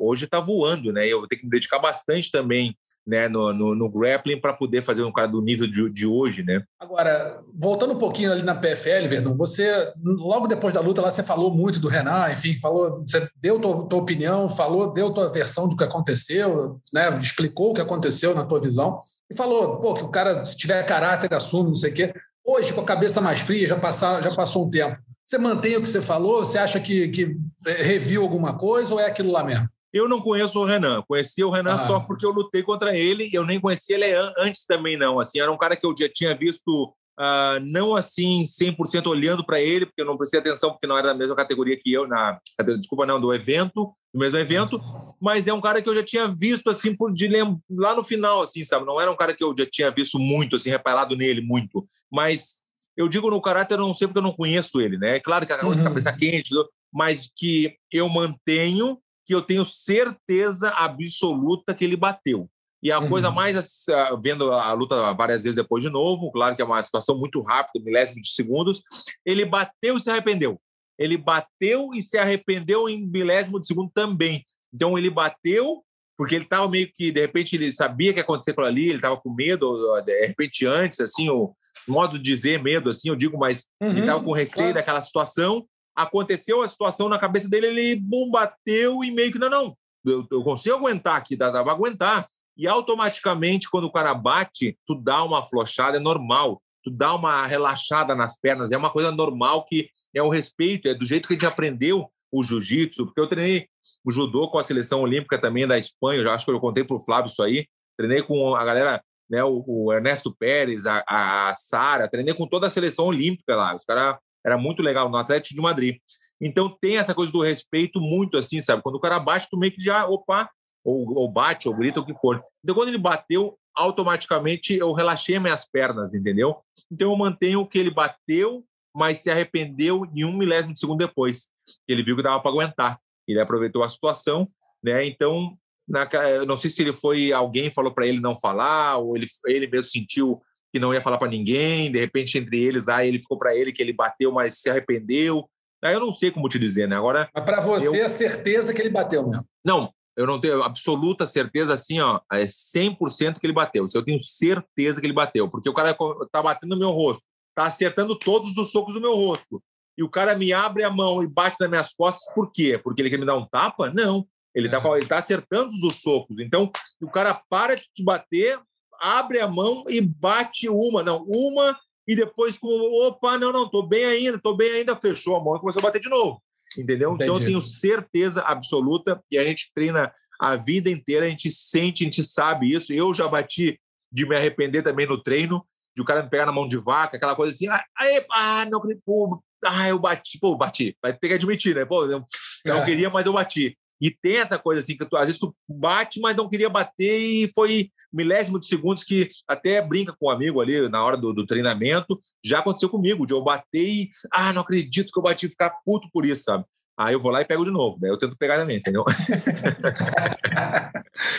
hoje está voando, né? Eu vou ter que me dedicar bastante também né, no, no, no grappling para poder fazer um cara do nível de, de, hoje, né? Agora, voltando um pouquinho ali na PFL, Verdão, você, logo depois da luta lá, você falou muito do Renan, enfim, falou, você deu tua, tua opinião, falou, deu tua versão do que aconteceu, né, explicou o que aconteceu na tua visão, e falou, pô, que o cara, se tiver caráter, assume, não sei o quê. Hoje, com a cabeça mais fria, já, passar, já passou um tempo. Você mantém o que você falou? Você acha que, que reviu alguma coisa ou é aquilo lá mesmo? Eu não conheço o Renan. Conheci o Renan ah. só porque eu lutei contra ele. Eu nem conhecia ele antes também, não. Assim, era um cara que eu já tinha visto, uh, não assim 100% olhando para ele, porque eu não prestei atenção, porque não era da mesma categoria que eu, na desculpa, não, do evento, do mesmo evento. Mas é um cara que eu já tinha visto, assim, por, de, lá no final, assim, sabe? Não era um cara que eu já tinha visto muito, assim, reparado nele muito. Mas eu digo no caráter, eu não sei porque eu não conheço ele, né? É claro que a uhum. cabeça quente, mas que eu mantenho que eu tenho certeza absoluta que ele bateu. E a uhum. coisa mais, ah, vendo a luta várias vezes depois de novo, claro que é uma situação muito rápida, milésimo de segundos, ele bateu e se arrependeu. Ele bateu e se arrependeu em milésimo de segundo também. Então ele bateu porque ele estava meio que, de repente, ele sabia que ia acontecer por ali, ele estava com medo, de repente, antes, assim, o, modo de dizer medo, assim, eu digo, mas uhum, ele estava com receio claro. daquela situação. Aconteceu a situação na cabeça dele, ele bum, bateu e meio que, não, não, eu, eu consigo aguentar aqui, dá, dá para aguentar. E automaticamente, quando o cara bate, tu dá uma flochada, é normal. Tu dá uma relaxada nas pernas, é uma coisa normal que é o respeito, é do jeito que a gente aprendeu o jiu-jitsu, porque eu treinei o judô com a seleção olímpica também da Espanha, eu já acho que eu contei para o Flávio isso aí, treinei com a galera né, o, o Ernesto Pérez, a, a Sara, treinei com toda a seleção olímpica lá. Os caras era muito legal no Atlético de Madrid. Então tem essa coisa do respeito muito assim, sabe? Quando o cara bate, tu meio que já, opa, ou, ou bate, ou grita, o que for. Então quando ele bateu, automaticamente eu relaxei minhas pernas, entendeu? Então eu mantenho que ele bateu, mas se arrependeu em um milésimo de segundo depois. Ele viu que dava para aguentar. Ele aproveitou a situação, né? Então na, não sei se ele foi alguém falou para ele não falar ou ele ele mesmo sentiu que não ia falar para ninguém de repente entre eles daí ele ficou para ele que ele bateu mas se arrependeu aí eu não sei como te dizer né agora mas para você eu... a certeza que ele bateu mesmo não eu não tenho absoluta certeza assim, ó, é 100% que ele bateu. Isso eu tenho certeza que ele bateu, porque o cara tá batendo no meu rosto, tá acertando todos os socos do meu rosto. E o cara me abre a mão e bate nas minhas costas, por quê? Porque ele quer me dar um tapa? Não. Ele está é. ele tá acertando os socos. Então, o cara para de te bater, abre a mão e bate uma. Não, uma e depois, com opa, não, não, tô bem ainda, tô bem ainda, fechou a mão e começou a bater de novo. Entendeu? Entendi. Então, eu tenho certeza absoluta e a gente treina a vida inteira, a gente sente, a gente sabe isso. Eu já bati de me arrepender também no treino, de o cara me pegar na mão de vaca, aquela coisa assim, ah, ah não, pô, ah, eu bati, pô, bati. Vai ter que admitir, né? Pô, eu não é. queria, mas eu bati. E tem essa coisa assim, que tu, às vezes tu bate, mas não queria bater e foi milésimo de segundos que até brinca com um amigo ali na hora do, do treinamento. Já aconteceu comigo, de eu bater e, ah, não acredito que eu bati, ficar puto por isso, sabe? Aí eu vou lá e pego de novo, daí eu tento pegar também, entendeu?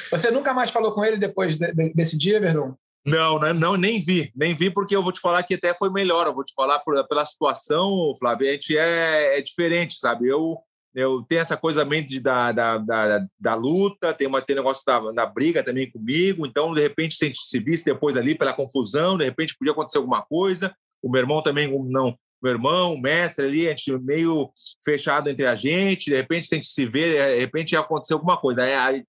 Você nunca mais falou com ele depois de, de, desse dia, Verdun? Não, não, não, nem vi, nem vi, porque eu vou te falar que até foi melhor. Eu vou te falar por, pela situação, Flávio, a gente é, é diferente, sabe? Eu, eu tenho essa coisa meio de, da, da, da, da, luta, tem, uma, tem negócio da, da briga também comigo, então, de repente, se a gente se visse depois ali pela confusão, de repente podia acontecer alguma coisa. O meu irmão também não, meu irmão, mestre ali, a gente meio fechado entre a gente, de repente, se a gente se vê, de repente ia acontecer alguma coisa.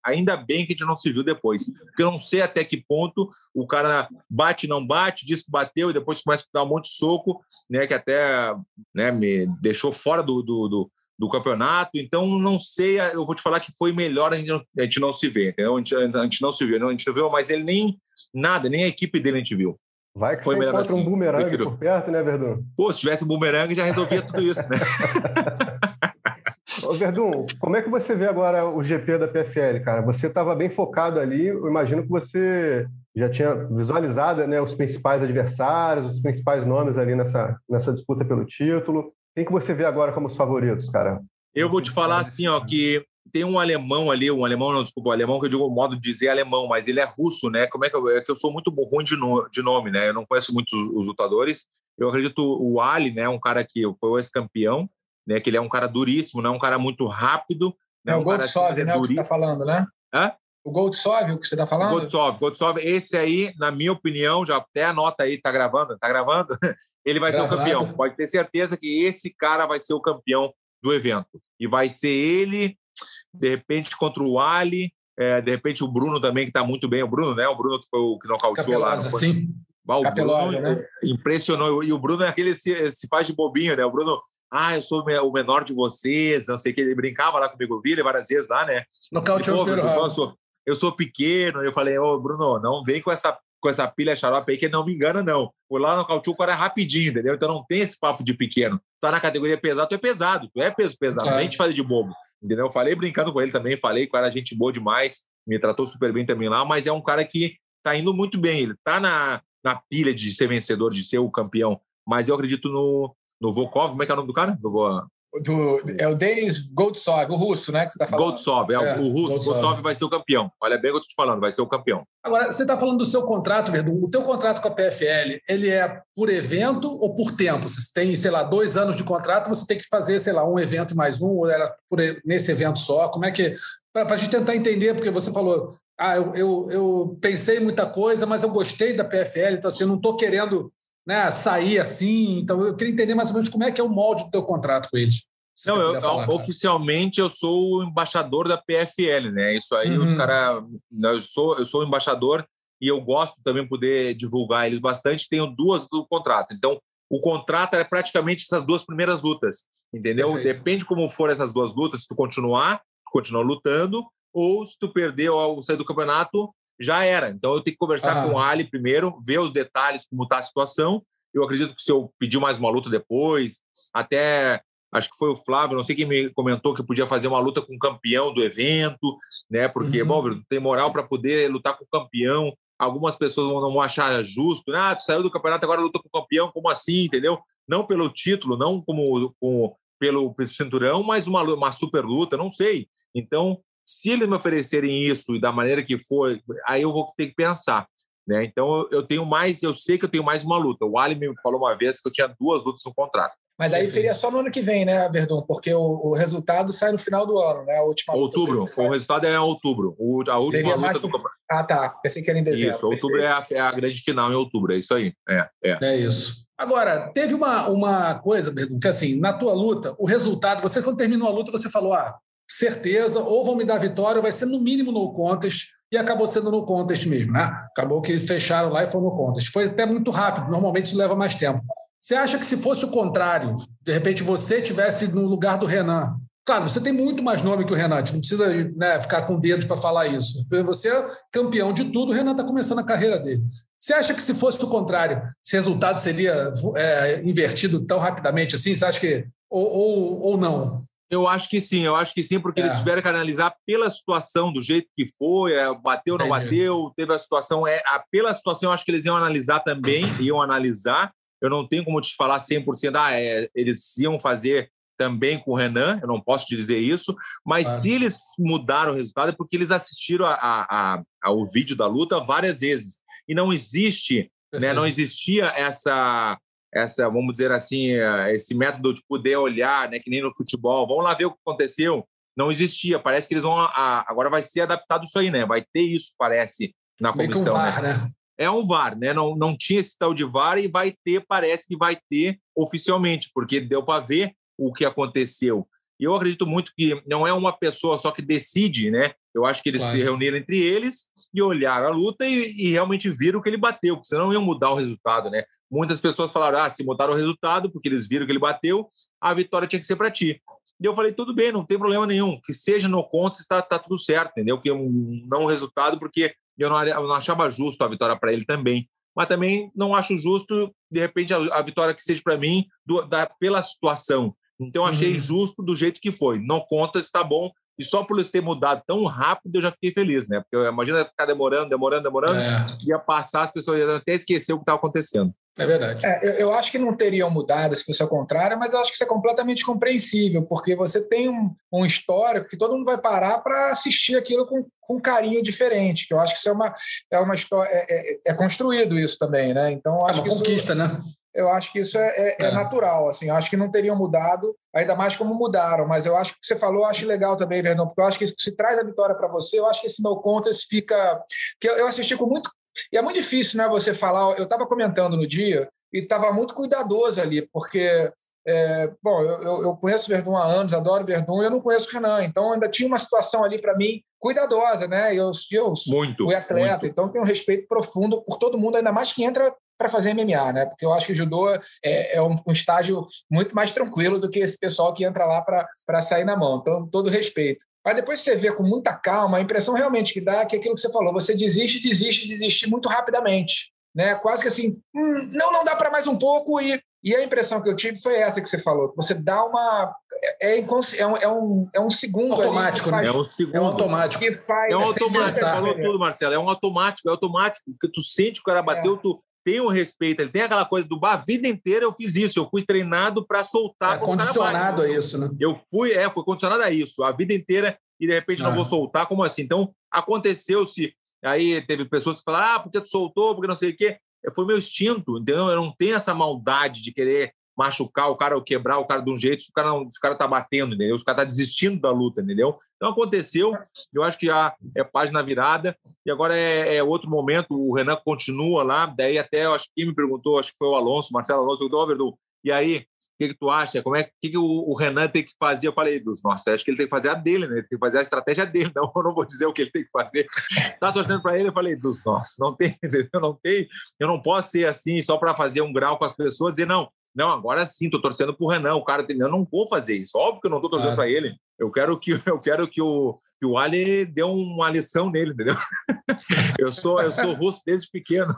Ainda bem que a gente não se viu depois, porque eu não sei até que ponto o cara bate, não bate, diz que bateu e depois começa a dar um monte de soco, né, que até né, me deixou fora do, do, do do campeonato, então não sei, eu vou te falar que foi melhor a gente não, a gente não se ver, entendeu? A gente, a gente não se viu, a gente não viu mais ele nem nada, nem a equipe dele a gente viu. Vai que Foi você encontra assim. um bumerangue por perto, né, Verdun? Pô, se tivesse um bumerangue já resolvia tudo isso, né? Ô, Verdun, como é que você vê agora o GP da PFL, cara? Você estava bem focado ali, eu imagino que você já tinha visualizado né, os principais adversários, os principais nomes ali nessa, nessa disputa pelo título. Quem que você vê agora como os favoritos, cara? Eu vou te falar assim, ó, que tem um alemão ali, um alemão, não, desculpa, um alemão que eu digo o modo de dizer alemão, mas ele é russo, né? Como é que eu, é que eu sou muito ruim de, no, de nome, né? Eu não conheço muitos os lutadores. Eu acredito o Ali, né? Um cara que foi o ex-campeão, né? Que ele é um cara duríssimo, né? Um cara muito rápido. Né? É o um Goldsov, assim, né? O que você está falando, né? Hã? O Goldsov, o que você está falando? Goldsov, Goldsov, esse aí, na minha opinião, já até anota aí, tá gravando, tá gravando? ele vai Gravado. ser o campeão. Pode ter certeza que esse cara vai ser o campeão do evento. E vai ser ele de repente contra o Ali, é, de repente o Bruno também, que está muito bem. O Bruno, né? O Bruno que foi o que nocauteou lá. Sim. O Bruno né? impressionou. E o Bruno é aquele que se, se faz de bobinho, né? O Bruno, ah, eu sou o menor de vocês, não sei o que. Ele brincava lá comigo, vi ele várias vezes lá, né? Nocauteou o eu, sou, eu sou pequeno. Eu falei, ô, oh, Bruno, não vem com essa com essa pilha xarope aí que não me engana, não. Por lá no Cautio o cara é rapidinho, entendeu? Então não tem esse papo de pequeno. Tá na categoria pesado, tu é pesado, tu é peso pesado, é. vem te fazer de bobo entendeu? Falei brincando com ele também, falei que era gente boa demais, me tratou super bem também lá, mas é um cara que tá indo muito bem, ele tá na, na pilha de ser vencedor, de ser o campeão, mas eu acredito no, no Volkov, como é que é o nome do cara? vou, do, é o Denis Goldsov, o russo, né? Que você está falando. Goldsov, é, é, o russo. Goldsov. Goldsov vai ser o campeão. Olha bem o que eu estou te falando, vai ser o campeão. Agora, você está falando do seu contrato, Verdun. O teu contrato com a PFL, ele é por evento ou por tempo? Você tem, sei lá, dois anos de contrato, você tem que fazer, sei lá, um evento mais um, ou era por, nesse evento só? Como é que. Para a gente tentar entender, porque você falou, ah, eu, eu, eu pensei muita coisa, mas eu gostei da PFL, então assim, eu não estou querendo né, sair assim. Então, eu queria entender mais ou menos como é que é o molde do teu contrato com eles. Não, eu, falar, oficialmente eu sou o embaixador da PFL, né? Isso aí, uhum. os caras. Eu sou, eu sou embaixador e eu gosto também poder divulgar eles bastante. Tenho duas do contrato. Então, o contrato é praticamente essas duas primeiras lutas, entendeu? Perfeito. Depende como for essas duas lutas, se tu continuar, continuar lutando, ou se tu perder ou sair do campeonato, já era. Então, eu tenho que conversar ah. com o Ali primeiro, ver os detalhes, como está a situação. Eu acredito que se eu pedir mais uma luta depois, até acho que foi o Flávio, não sei quem me comentou que podia fazer uma luta com o campeão do evento, né? Porque, uhum. bom, tem moral para poder lutar com o campeão. Algumas pessoas não vão achar justo, né? Ah, tu saiu do campeonato, agora luta com o campeão, como assim, entendeu? Não pelo título, não como, como pelo, pelo cinturão, mas uma, uma super luta, não sei. Então, se eles me oferecerem isso e da maneira que for, aí eu vou ter que pensar. Né? Então eu tenho mais, eu sei que eu tenho mais uma luta. O Ali me falou uma vez que eu tinha duas lutas no contrato. Mas aí seria só no ano que vem, né, Verdun? Porque o, o resultado sai no final do ano, né? A última outubro. O resultado é em outubro. O, a última seria luta do campeonato. Ah, tá. Pensei que era em dezembro. Isso, outubro é a, é a, grande final em outubro, é isso aí. É, é. é isso. Agora, teve uma, uma coisa, Verdun, que assim, na tua luta, o resultado, você quando terminou a luta, você falou, ah, certeza, ou vão me dar vitória, vai ser no mínimo no contest, e acabou sendo no contest mesmo, né? Acabou que fecharam lá e foi no contest. Foi até muito rápido, normalmente isso leva mais tempo. Você acha que se fosse o contrário, de repente você tivesse no lugar do Renan? Claro, você tem muito mais nome que o Renan, não precisa né, ficar com dedos para falar isso. Você é campeão de tudo, o Renan está começando a carreira dele. Você acha que se fosse o contrário, esse resultado seria é, invertido tão rapidamente assim? Você acha que. Ou, ou, ou não? Eu acho que sim, eu acho que sim, porque é. eles tiveram que analisar pela situação, do jeito que foi, é, bateu, não bateu, teve a situação. É, pela situação, eu acho que eles iam analisar também, iam analisar. Eu não tenho como te falar 100%, ah, é, eles iam fazer também com o Renan, eu não posso te dizer isso, mas se eles mudaram o resultado é porque eles assistiram a, a, a, ao vídeo da luta várias vezes. E não existe, né, não existia essa, essa, vamos dizer assim, esse método de poder olhar, né, que nem no futebol, vamos lá ver o que aconteceu. Não existia, parece que eles vão. agora vai ser adaptado isso aí, né? Vai ter isso, parece, na comissão. Um VAR, né? né? é um VAR, né? Não, não tinha esse tal de VAR e vai ter, parece que vai ter oficialmente, porque deu para ver o que aconteceu. E eu acredito muito que não é uma pessoa só que decide, né? Eu acho que eles claro. se reuniram entre eles e olharam a luta e, e, realmente viram que ele bateu, porque senão iam mudar o resultado, né? Muitas pessoas falaram: ah, se mudaram o resultado, porque eles viram que ele bateu, a vitória tinha que ser para ti. E eu falei: tudo bem, não tem problema nenhum, que seja no conto, está tá tudo certo, entendeu? Que um, não o resultado, porque eu não, eu não achava justo a vitória para ele também. Mas também não acho justo, de repente, a, a vitória que seja para mim do, da, pela situação. Então, achei uhum. justo do jeito que foi. Não conta, está bom. E só por eles ter mudado tão rápido, eu já fiquei feliz, né? Porque imagina ficar demorando, demorando, demorando, é. ia passar, as pessoas iam até esquecer o que estava acontecendo. É verdade. É, eu, eu, acho que não teriam mudado se fosse ao contrário, mas eu acho que isso é completamente compreensível, porque você tem um, um histórico que todo mundo vai parar para assistir aquilo com, com carinho diferente, que eu acho que isso é uma, é uma história. É, é, é construído isso também, né? Então, acho é uma que conquista, isso, né? Eu acho que isso é, é, é, natural, assim. Eu acho que não teriam mudado, ainda mais como mudaram. Mas eu acho que o que você falou, eu acho legal também, Verdão, porque eu acho que se traz a vitória para você, eu acho que esse no contest fica. que eu, eu assisti com muito e é muito difícil, né, você falar. Eu estava comentando no dia e estava muito cuidadoso ali, porque, é, bom, eu, eu conheço Verdun há anos, adoro Verdun, e eu não conheço o Renan, então ainda tinha uma situação ali para mim cuidadosa, né? Eu, eu muito, fui atleta, muito. então tenho um respeito profundo por todo mundo, ainda mais que entra para fazer MMA, né? Porque eu acho que o judô é, é um, um, estágio muito mais tranquilo do que esse pessoal que entra lá para sair na mão. Então, todo respeito. Mas depois você vê com muita calma, a impressão realmente que dá é que aquilo que você falou, você desiste, desiste, desiste muito rapidamente. Né? Quase que assim, hum, não, não dá para mais um pouco e e a impressão que eu tive foi essa que você falou. Você dá uma. É, é, é, um, é, um, é um segundo. Automático, né? É um segundo. É um automático. Que faz, é um automático. Você falou tudo, Marcelo. É um automático. É automático. Porque tu sente que o cara bateu, é. tu tem o respeito. Ele tem aquela coisa do. A vida inteira eu fiz isso. Eu fui treinado para soltar. É condicionado a isso, né? Eu fui, é, fui condicionado a isso. A vida inteira e de repente ah. não vou soltar. Como assim? Então, aconteceu-se. Aí teve pessoas que falaram, ah, porque tu soltou, porque não sei o quê. É, foi meu instinto, entendeu? Eu não tenho essa maldade de querer machucar o cara ou quebrar o cara de um jeito se o cara, não, se o cara tá batendo, entendeu? Se o cara tá desistindo da luta, entendeu? Então aconteceu, eu acho que já é página virada, e agora é, é outro momento, o Renan continua lá, daí até, acho que me perguntou, acho que foi o Alonso, Marcelo Alonso, perguntou, oh, Verdun, e aí, que, que tu acha? Como é que, que o, o, Renan tem que fazer? Eu falei, nossa, acho que ele tem que fazer a dele, né? Ele tem que fazer a estratégia dele. Não, eu não vou dizer o que ele tem que fazer. Tá torcendo para ele, eu falei, dos nossa, não tem, entendeu? Não tem, eu não posso ser assim só para fazer um grau com as pessoas e não, não, agora sim, tô torcendo pro Renan, o cara tem, eu não vou fazer isso. Óbvio que eu não tô torcendo para ele. Eu quero que eu quero que o que o Ali deu uma lição nele, entendeu? Eu sou, eu sou russo desde pequeno.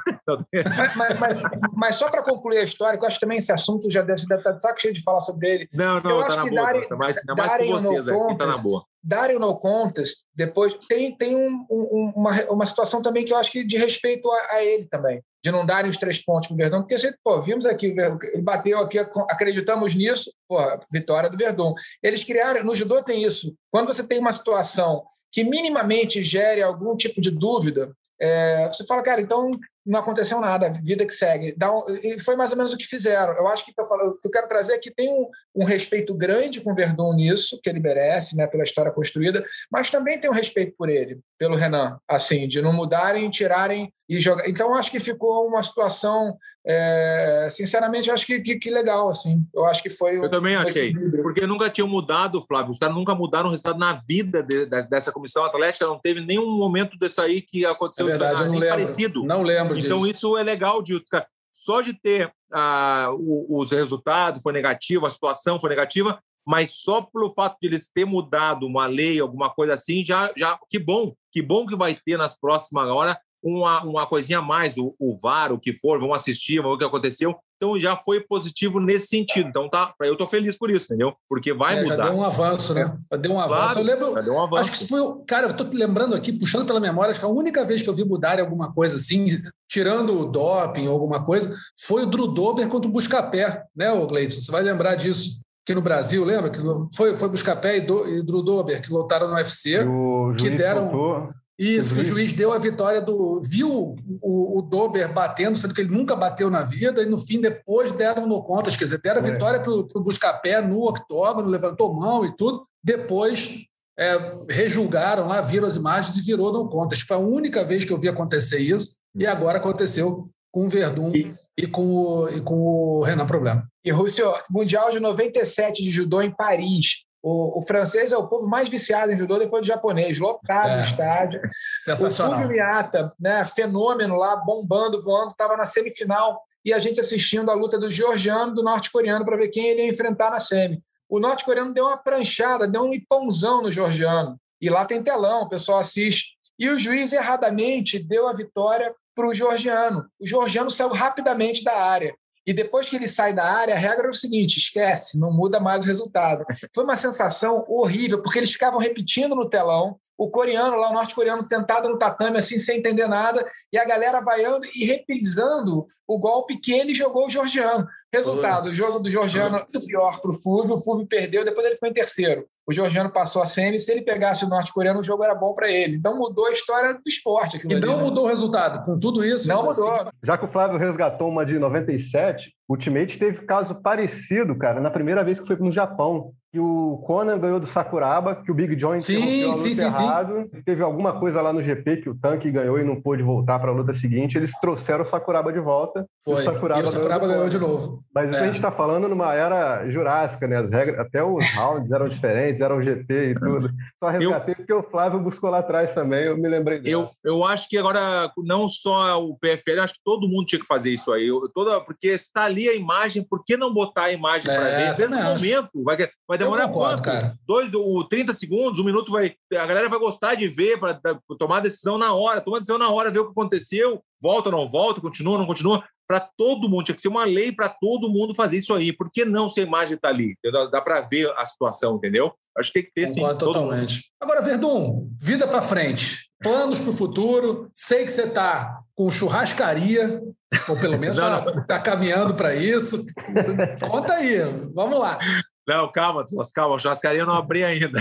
Mas, mas, mas, mas só para concluir a história, que eu acho que também esse assunto já deve, deve estar de saco cheio de falar sobre ele. Não, não, eu tá na boa. Darem, tá mais, tá mais com vocês, assim, tá na boa. Darem no contas, depois tem, tem um, um, uma, uma situação também que eu acho que de respeito a, a ele também, de não darem os três pontos para o Verdão, porque pô, vimos aqui, ele bateu aqui, acreditamos nisso, pô, vitória do Verdão. Eles criaram, no judô tem isso, quando você tem uma situação que minimamente gere algum tipo de dúvida, é, você fala, cara, então não aconteceu nada, vida que segue. Um, e foi mais ou menos o que fizeram. Eu acho que o que eu quero trazer é que tem um, um, respeito grande com o Verdun nisso, que ele merece, né, pela história construída, mas também tem um respeito por ele, pelo Renan, assim, de não mudarem, tirarem e jogar. Então, acho que ficou uma situação, é, sinceramente, acho que, que, que, legal, assim. Eu acho que foi. Eu também achei, porque nunca tinham mudado, Flávio. Os caras nunca mudaram o resultado na vida de, de, dessa comissão atlética, não teve nenhum momento desse aí que aconteceu é verdade, eu não lembro. parecido. Não lembro então, disso. isso é legal de só de ter ah, os resultados foi negativo, a situação foi negativa, mas só pelo fato de eles ter mudado uma lei, alguma coisa assim, já, já que bom, que bom que vai ter nas próximas horas uma, uma coisinha a mais, o, o VAR, o que for, vamos assistir, vamos ver o que aconteceu. Então já foi positivo nesse sentido. Então tá, eu estou feliz por isso, entendeu? Porque vai é, mudar. Já deu um avanço, né? Já deu um avanço. Claro, eu lembro. deu um avanço. Acho que foi, cara, eu estou lembrando aqui, puxando pela memória, acho que a única vez que eu vi mudar alguma coisa assim, tirando o doping ou alguma coisa, foi o Drew Dober contra o Buscapé, né, o Gleidson? Você vai lembrar disso aqui no Brasil, lembra? Que foi, foi Buscapé e, do, e Drew Dober que lutaram no UFC, que deram. Isso, que o juiz deu a vitória do. Viu o, o Dober batendo, sendo que ele nunca bateu na vida, e no fim, depois deram no contas, quer dizer, deram a é. vitória para o Buscapé no octógono, levantou mão e tudo. Depois é, rejulgaram lá, viram as imagens e virou no contas. Foi a única vez que eu vi acontecer isso, e agora aconteceu com o Verdun e, e, com, o, e com o Renan Problema. E, Rússio, Mundial de 97 de judô em Paris. O, o, francês é o povo mais viciado em judô depois do japonês, lotado é. no estádio. Sensacional. O Fulvio Miata, né, fenômeno lá, bombando, voando, estava na semifinal e a gente assistindo a luta do georgiano do norte-coreano para ver quem ele ia enfrentar na semi. O norte-coreano deu uma pranchada, deu um ipãozão no georgiano. E lá tem telão, o pessoal assiste. E o juiz erradamente deu a vitória para o georgiano. O georgiano saiu rapidamente da área. E depois que ele sai da área, a regra é o seguinte: esquece, não muda mais o resultado. Foi uma sensação horrível, porque eles ficavam repetindo no telão, o coreano lá, o norte-coreano, tentado no tatame, assim, sem entender nada, e a galera vaiando e reprisando o golpe que ele jogou o Georgiano. Resultado: o jogo do Georgiano muito pior para o Fúvio, o Fúvio perdeu, depois ele ficou em terceiro o Georgiano passou a semi, se ele pegasse o norte-coreano, o jogo era bom para ele. Então mudou a história do esporte. E não ali, né? mudou o resultado. Com tudo isso. Não mudou. Assim... Já que o Flávio resgatou uma de 97, o Ultimate teve caso parecido, cara, na primeira vez que foi no Japão que o Conan ganhou do Sakuraba, que o Big John sim, sim, sim, errado. Sim. Teve alguma coisa lá no GP que o Tanque ganhou e não pôde voltar para a luta seguinte. Eles trouxeram o Sakuraba de volta. Foi. E o Sakuraba, e o Sakuraba ganhou, ganhou de novo. Mas isso é. a gente está falando numa era jurássica, né? As regras, até os rounds eram diferentes, eram GP e tudo. Só resgatei eu, porque o Flávio buscou lá atrás também, eu me lembrei Eu, eu acho que agora, não só o PFL, acho que todo mundo tinha que fazer isso aí. Eu, toda, porque está ali a imagem, por que não botar a imagem é, para ver? Desde o momento, vai, vai demorar concordo, quanto? Cara. Dois ou 30 segundos, um minuto, vai, a galera vai gostar de ver para tomar decisão na hora, tomar decisão na hora, ver o que aconteceu, volta ou não volta, continua ou não continua. Para todo mundo, tinha que ser uma lei para todo mundo fazer isso aí. Por que não se a imagem está ali? Dá para ver a situação, entendeu? Acho que tem que ter sim. Totalmente. Agora, Verdun, vida para frente, planos para o futuro. Sei que você está com churrascaria, ou pelo menos está caminhando para isso. Conta aí, vamos lá. Não, calma, calma, churrascaria eu não abri ainda.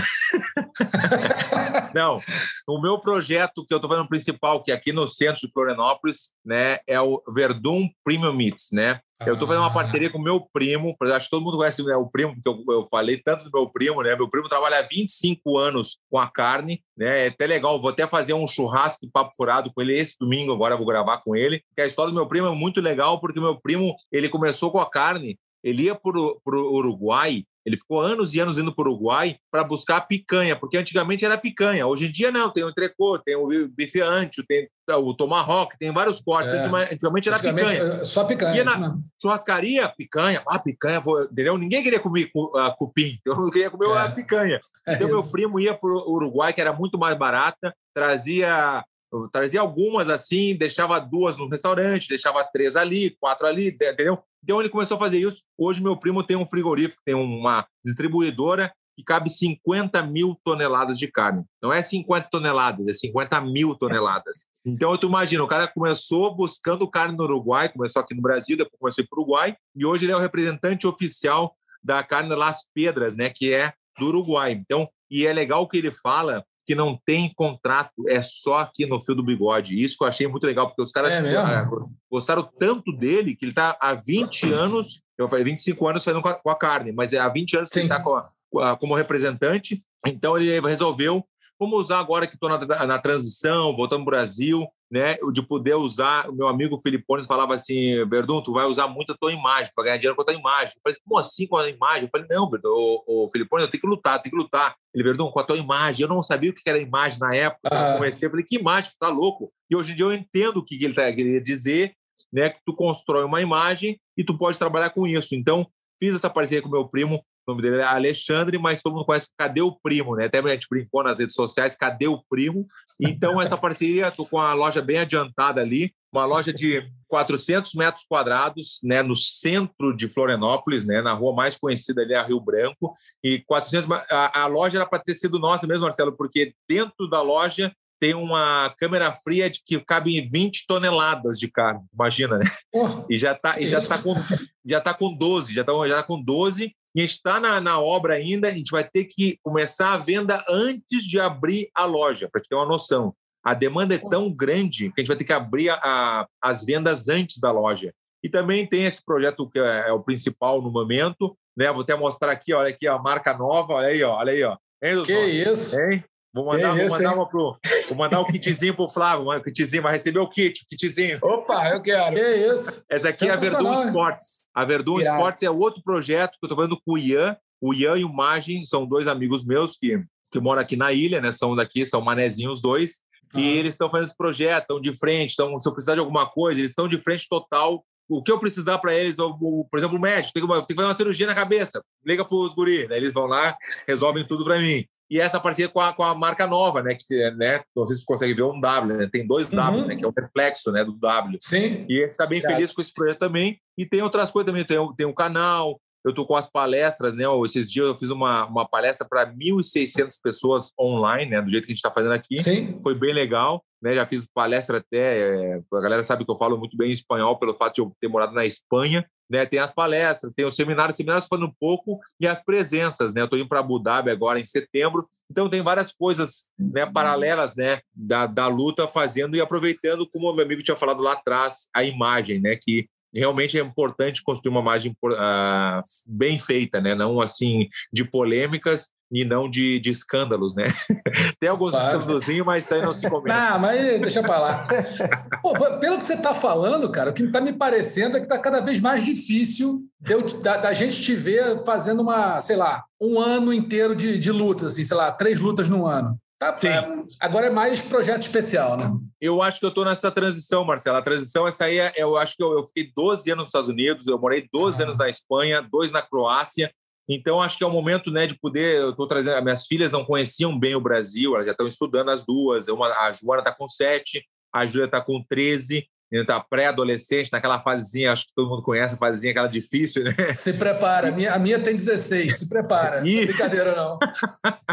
não, o meu projeto que eu estou fazendo principal, que é aqui no centro de Florianópolis, né, é o Verdun Premium Meats, né? Eu estou fazendo uma ah. parceria com o meu primo, acho que todo mundo conhece né, o primo, porque eu, eu, falei tanto do meu primo, né? Meu primo trabalha há 25 anos com a carne, né? É até legal, vou até fazer um churrasco papo furado com ele esse domingo, agora vou gravar com ele. Porque a história do meu primo é muito legal, porque meu primo, ele começou com a carne, ele ia para o Uruguai ele ficou anos e anos indo para o Uruguai para buscar picanha, porque antigamente era picanha. Hoje em dia não, tem o entrecô, tem o bife ancho, tem o tomahawk, tem vários cortes. É. Antigamente era antigamente, picanha. É, só picanha. E na churrascaria, picanha, ah, picanha, entendeu? Ninguém queria comer uh, cupim, eu não queria comer é. a picanha. É então, meu primo ia para o Uruguai, que era muito mais barata, trazia trazia algumas assim, deixava duas no restaurante, deixava três ali, quatro ali, entendeu? Então ele começou a fazer isso. Hoje meu primo tem um frigorífico, tem uma distribuidora que cabe 50 mil toneladas de carne. Não é 50 toneladas, é 50 mil toneladas. Então, tu imagina, o cara começou buscando carne no Uruguai, começou aqui no Brasil, depois começou para o Uruguai, e hoje ele é o representante oficial da carne Las Pedras, né, que é do Uruguai. Então, e é legal que ele fala que não tem contrato, é só aqui no fio do bigode. Isso que eu achei muito legal, porque os caras é gostaram tanto dele que ele está há 20 anos, eu falei 25 anos saindo com a, carne, mas é há 20 anos Sim. que ele está como representante. Então ele resolveu Vamos usar agora que estou na, na, transição, voltando para o Brasil, né, de poder usar. O meu amigo Filipones falava assim: Verdun, tu vai usar muito a tua imagem, para ganhar dinheiro com a tua imagem. Eu falei, como assim com a imagem? Eu falei, não, Verdun, o, o Filipones, eu tenho que lutar, tenho que lutar. Ele, Verdun, com a tua imagem. Eu não sabia o que era imagem na época. Ah. Eu comecei, eu falei, que imagem, tu tá louco? E hoje em dia eu entendo o que ele tá, queria dizer, né, que tu constrói uma imagem e tu pode trabalhar com isso. Então, fiz essa parceria com meu primo o nome dele é Alexandre, mas todo mundo conhece Cadê o Primo, né? Até a gente brincou nas redes sociais, Cadê o Primo? Então, essa parceria, estou com a loja bem adiantada ali, uma loja de 400 metros quadrados, né, no centro de Florianópolis, né, na rua mais conhecida ali, a Rio Branco, e 400, a, a loja era para ter sido nossa mesmo, Marcelo, porque dentro da loja tem uma câmera fria de que cabe 20 toneladas de carne, imagina, né? Oh, e já está e já tá com já tá com 12, já tá, já tá com 12 e está na, na obra ainda, a gente vai ter que começar a venda antes de abrir a loja, para ter uma noção. A demanda é tão grande que a gente vai ter que abrir a, a, as vendas antes da loja. E também tem esse projeto que é, é, o principal no momento, né? Vou até mostrar aqui, olha aqui a marca nova, olha aí, ó, olha aí, ó. Hein, que isso? Hein? Vou mandar, vou, mandar uma pro, vou mandar o kitzinho pro Flávio, o kitzinho, vai receber o kit, o kitzinho. Opa, eu quero. Que isso? Essa aqui é a Verdun Sports. A Verdun Irado. Sports é outro projeto que eu estou fazendo com o Ian. O Ian e o Magem são dois amigos meus que, que moram aqui na ilha, né? São daqui, são manezinhos dois. E ah. eles estão fazendo esse projeto, estão de frente. Então, se eu precisar de alguma coisa, eles estão de frente total o que eu precisar para eles, por exemplo, o médico, tem que, tem que fazer uma cirurgia na cabeça, liga para os guris, daí eles vão lá, resolvem tudo para mim e essa parceria com a, com a marca nova, né? Que, né? Não sei se você consegue ver um W, né? Tem dois W, uhum. né? Que é o reflexo né? do W. Sim. E a gente está bem feliz com esse projeto também. E tem outras coisas também. Tem, tem um canal, eu estou com as palestras, né? Esses dias eu fiz uma, uma palestra para 1.600 pessoas online, né? Do jeito que a gente está fazendo aqui. Sim. Foi bem legal. Né, já fiz palestra até. É, a galera sabe que eu falo muito bem espanhol pelo fato de eu ter morado na Espanha. Né, tem as palestras, tem os seminários, seminários falando um pouco e as presenças, né? Eu estou indo para Abu Dhabi agora em setembro, então tem várias coisas né, paralelas né, da, da luta fazendo e aproveitando, como o meu amigo tinha falado lá atrás, a imagem, né? Que realmente é importante construir uma imagem uh, bem feita, né? Não assim de polêmicas e não de, de escândalos, né? Tem alguns claro. escândalos, mas isso aí não se comenta. Ah, mas deixa para lá. Pô, pelo que você está falando, cara, o que está me parecendo é que está cada vez mais difícil de, da, da, gente te ver fazendo uma, sei lá, um ano inteiro de, de lutas, assim, sei lá, três lutas no ano. Tá, Sim. É, agora é mais projeto especial, né? Eu acho que eu estou nessa transição, Marcelo. A transição, essa aí, é, eu acho que eu, eu, fiquei 12 anos nos Estados Unidos, eu morei 12 ah. anos na Espanha, dois na Croácia. Então, acho que é o momento né, de poder. Eu estou trazendo. Minhas filhas não conheciam bem o Brasil, elas já estão estudando as duas. Uma, a Joana está com 7, a Júlia está com 13 está pré-adolescente, naquela fasezinha, acho que todo mundo conhece a fasezinha, aquela difícil, né? Se prepara, a minha, a minha tem 16, se prepara. E... Não é brincadeira, não.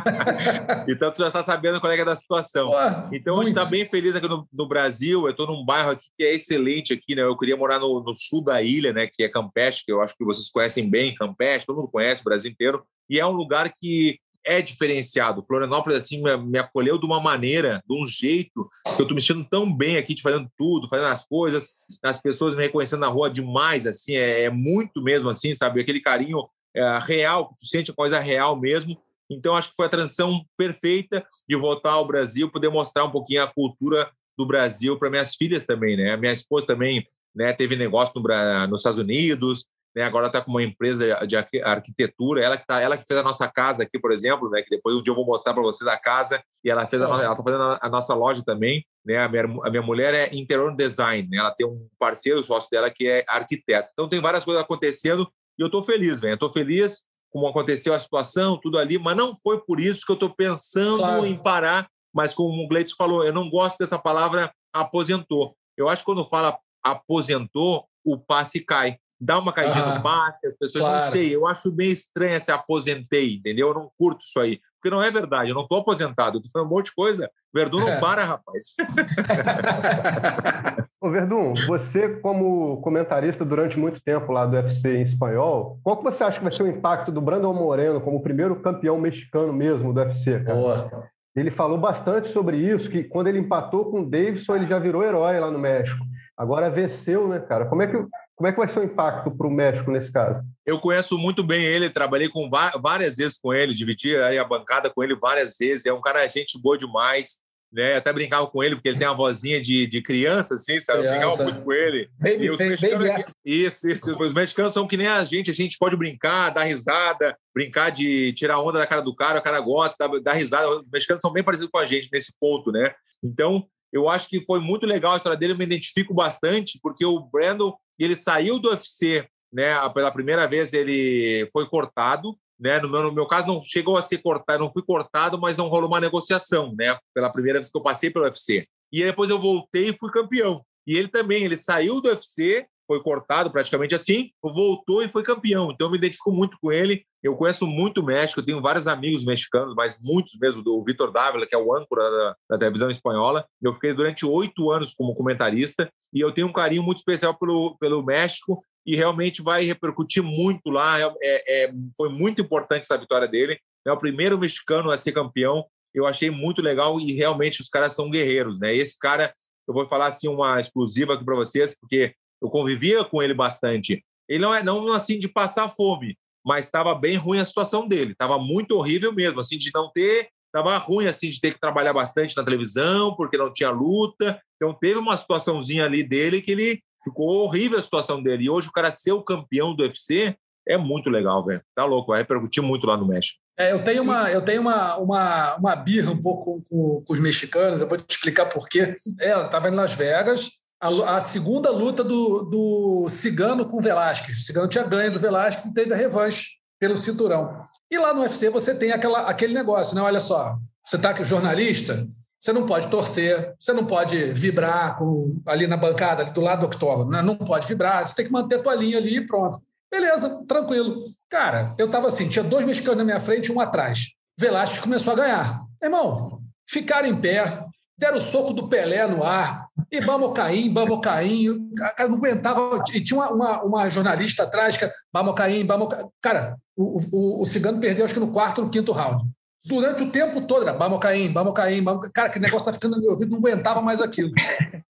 então tu já está sabendo qual é, é da situação. Pô, então muito. a gente está bem feliz aqui no, no Brasil. Eu estou num bairro aqui que é excelente aqui, né? Eu queria morar no, no, sul da ilha, né? Que é Campeche, que eu acho que vocês conhecem bem, Campeche, todo mundo conhece, o Brasil inteiro. E é um lugar que é diferenciado. Florianópolis, assim, me, me, acolheu de uma maneira, de um jeito, que eu tô me sentindo tão bem aqui, de fazendo tudo, fazendo as coisas, as pessoas me reconhecendo na rua demais, assim, é, é muito mesmo, assim, sabe? Aquele carinho é, real, que tu sente a coisa real mesmo. Então, acho que foi a transição perfeita de voltar ao Brasil, poder mostrar um pouquinho a cultura do Brasil para minhas filhas também, né? A minha esposa também né, teve negócio no, nos Estados Unidos, né? Agora está com uma empresa de arquitetura, ela que tá, ela que fez a nossa casa aqui, por exemplo, né? Que depois um dia eu vou mostrar para vocês a casa e ela fez, a ela está fazendo a, nossa loja também, né? A minha, a minha mulher é interior design, né? Ela tem um parceiro, sócio dela que é arquiteto. Então tem várias coisas acontecendo e eu estou feliz, velho. Eu estou feliz como aconteceu a situação, tudo ali, mas não foi por isso que eu estou pensando claro. em parar. Mas como o Gleitson falou, eu não gosto dessa palavra aposentou. Eu acho que quando fala aposentou, o passe cai dá uma caidinha ah, no passe, as pessoas claro. não sei, eu acho meio estranho se aposentei, entendeu? Eu não curto isso aí. Porque não é verdade, eu não estou aposentado, eu estou fazendo um monte de coisa. Verdun não para, rapaz. Ô, Verdun, você como comentarista durante muito tempo lá do UFC em espanhol, qual que você acha que vai ser o impacto do Brandon Moreno como o primeiro campeão mexicano mesmo do UFC? Cara? Boa. Ele falou bastante sobre isso, que quando ele empatou com o Davidson, ele já virou herói lá no México. Agora venceu, né, cara? Como é que, como é que vai ser o impacto para o México nesse caso? Eu conheço muito bem ele, trabalhei com várias vezes com ele, dividi a bancada com ele várias vezes. É um cara gente boa demais né? até brincava com ele, porque ele tem uma vozinha de, de criança, assim, sabe? Criança. Eu brincava muito com ele. Baby, os mexicanos, isso, isso, isso. Os mexicanos são que nem a gente, a gente pode brincar, dar risada, brincar de tirar onda da cara do cara, o cara gosta, dar risada. Os mexicanos são bem parecidos com a gente nesse ponto, né? Então, eu acho que foi muito legal a história dele, eu me identifico bastante, porque o Brandon, ele saiu do UFC, né? Pela primeira vez ele foi cortado, né? No meu, no meu caso, não chegou a ser cortado, não fui cortado, mas não rolou uma negociação, né? Pela primeira vez que eu passei pelo UFC. E depois eu voltei e fui campeão. E ele também, ele saiu do UFC, foi cortado praticamente assim, voltou e foi campeão. Então eu me identifico muito com ele. Eu conheço muito o México, tenho vários amigos mexicanos, mas muitos mesmo, do Vitor Dávila, que é o âncora da, da televisão espanhola. Eu fiquei durante oito anos como comentarista e eu tenho um carinho muito especial pelo, pelo México e realmente vai repercutir muito lá. É, é, é, foi muito importante essa vitória dele. É o primeiro mexicano a ser campeão. Eu achei muito legal e realmente os caras são guerreiros, né? Esse cara, eu vou falar assim uma exclusiva aqui para vocês, porque eu convivia com ele bastante. Ele não é não assim de passar fome, mas estava bem ruim a situação dele. Estava muito horrível mesmo, assim de não ter, estava ruim assim de ter que trabalhar bastante na televisão porque não tinha luta. Então teve uma situaçãozinha ali dele que ele ficou horrível a situação dele. E hoje o cara ser o campeão do UFC é muito legal, velho. Tá louco, vai repercutir muito lá no México. É, eu tenho uma, eu tenho uma, uma, uma birra um pouco com, com os mexicanos, eu vou te explicar por quê. É, ela estava em Las Vegas, a, a, segunda luta do, do Cigano com Velasquez. O Cigano tinha ganho do Velasquez e teve a revanche pelo cinturão. E lá no UFC você tem aquela, aquele negócio, né? Olha só, você está aqui jornalista, você não pode torcer, você não pode vibrar com, ali na bancada, ali do lado do octógono, né? não pode vibrar, você tem que manter a tua linha ali e pronto. Beleza, tranquilo. Cara, eu tava assim, tinha dois mexicanos na minha frente e um atrás. Velasquez começou a ganhar. Irmão, ficaram em pé, deram o soco do Pelé no ar, e vamos cair, vamos cair. Cara, não aguentava. E tinha uma, uma, uma jornalista atrás que, vamos cair, vamos cair. Cara, o, o, o Cigano perdeu acho que no quarto, no quinto round durante o tempo todo, era vamos cair, vamos cair, cara, que negócio tá ficando no meu ouvido, não aguentava mais aquilo.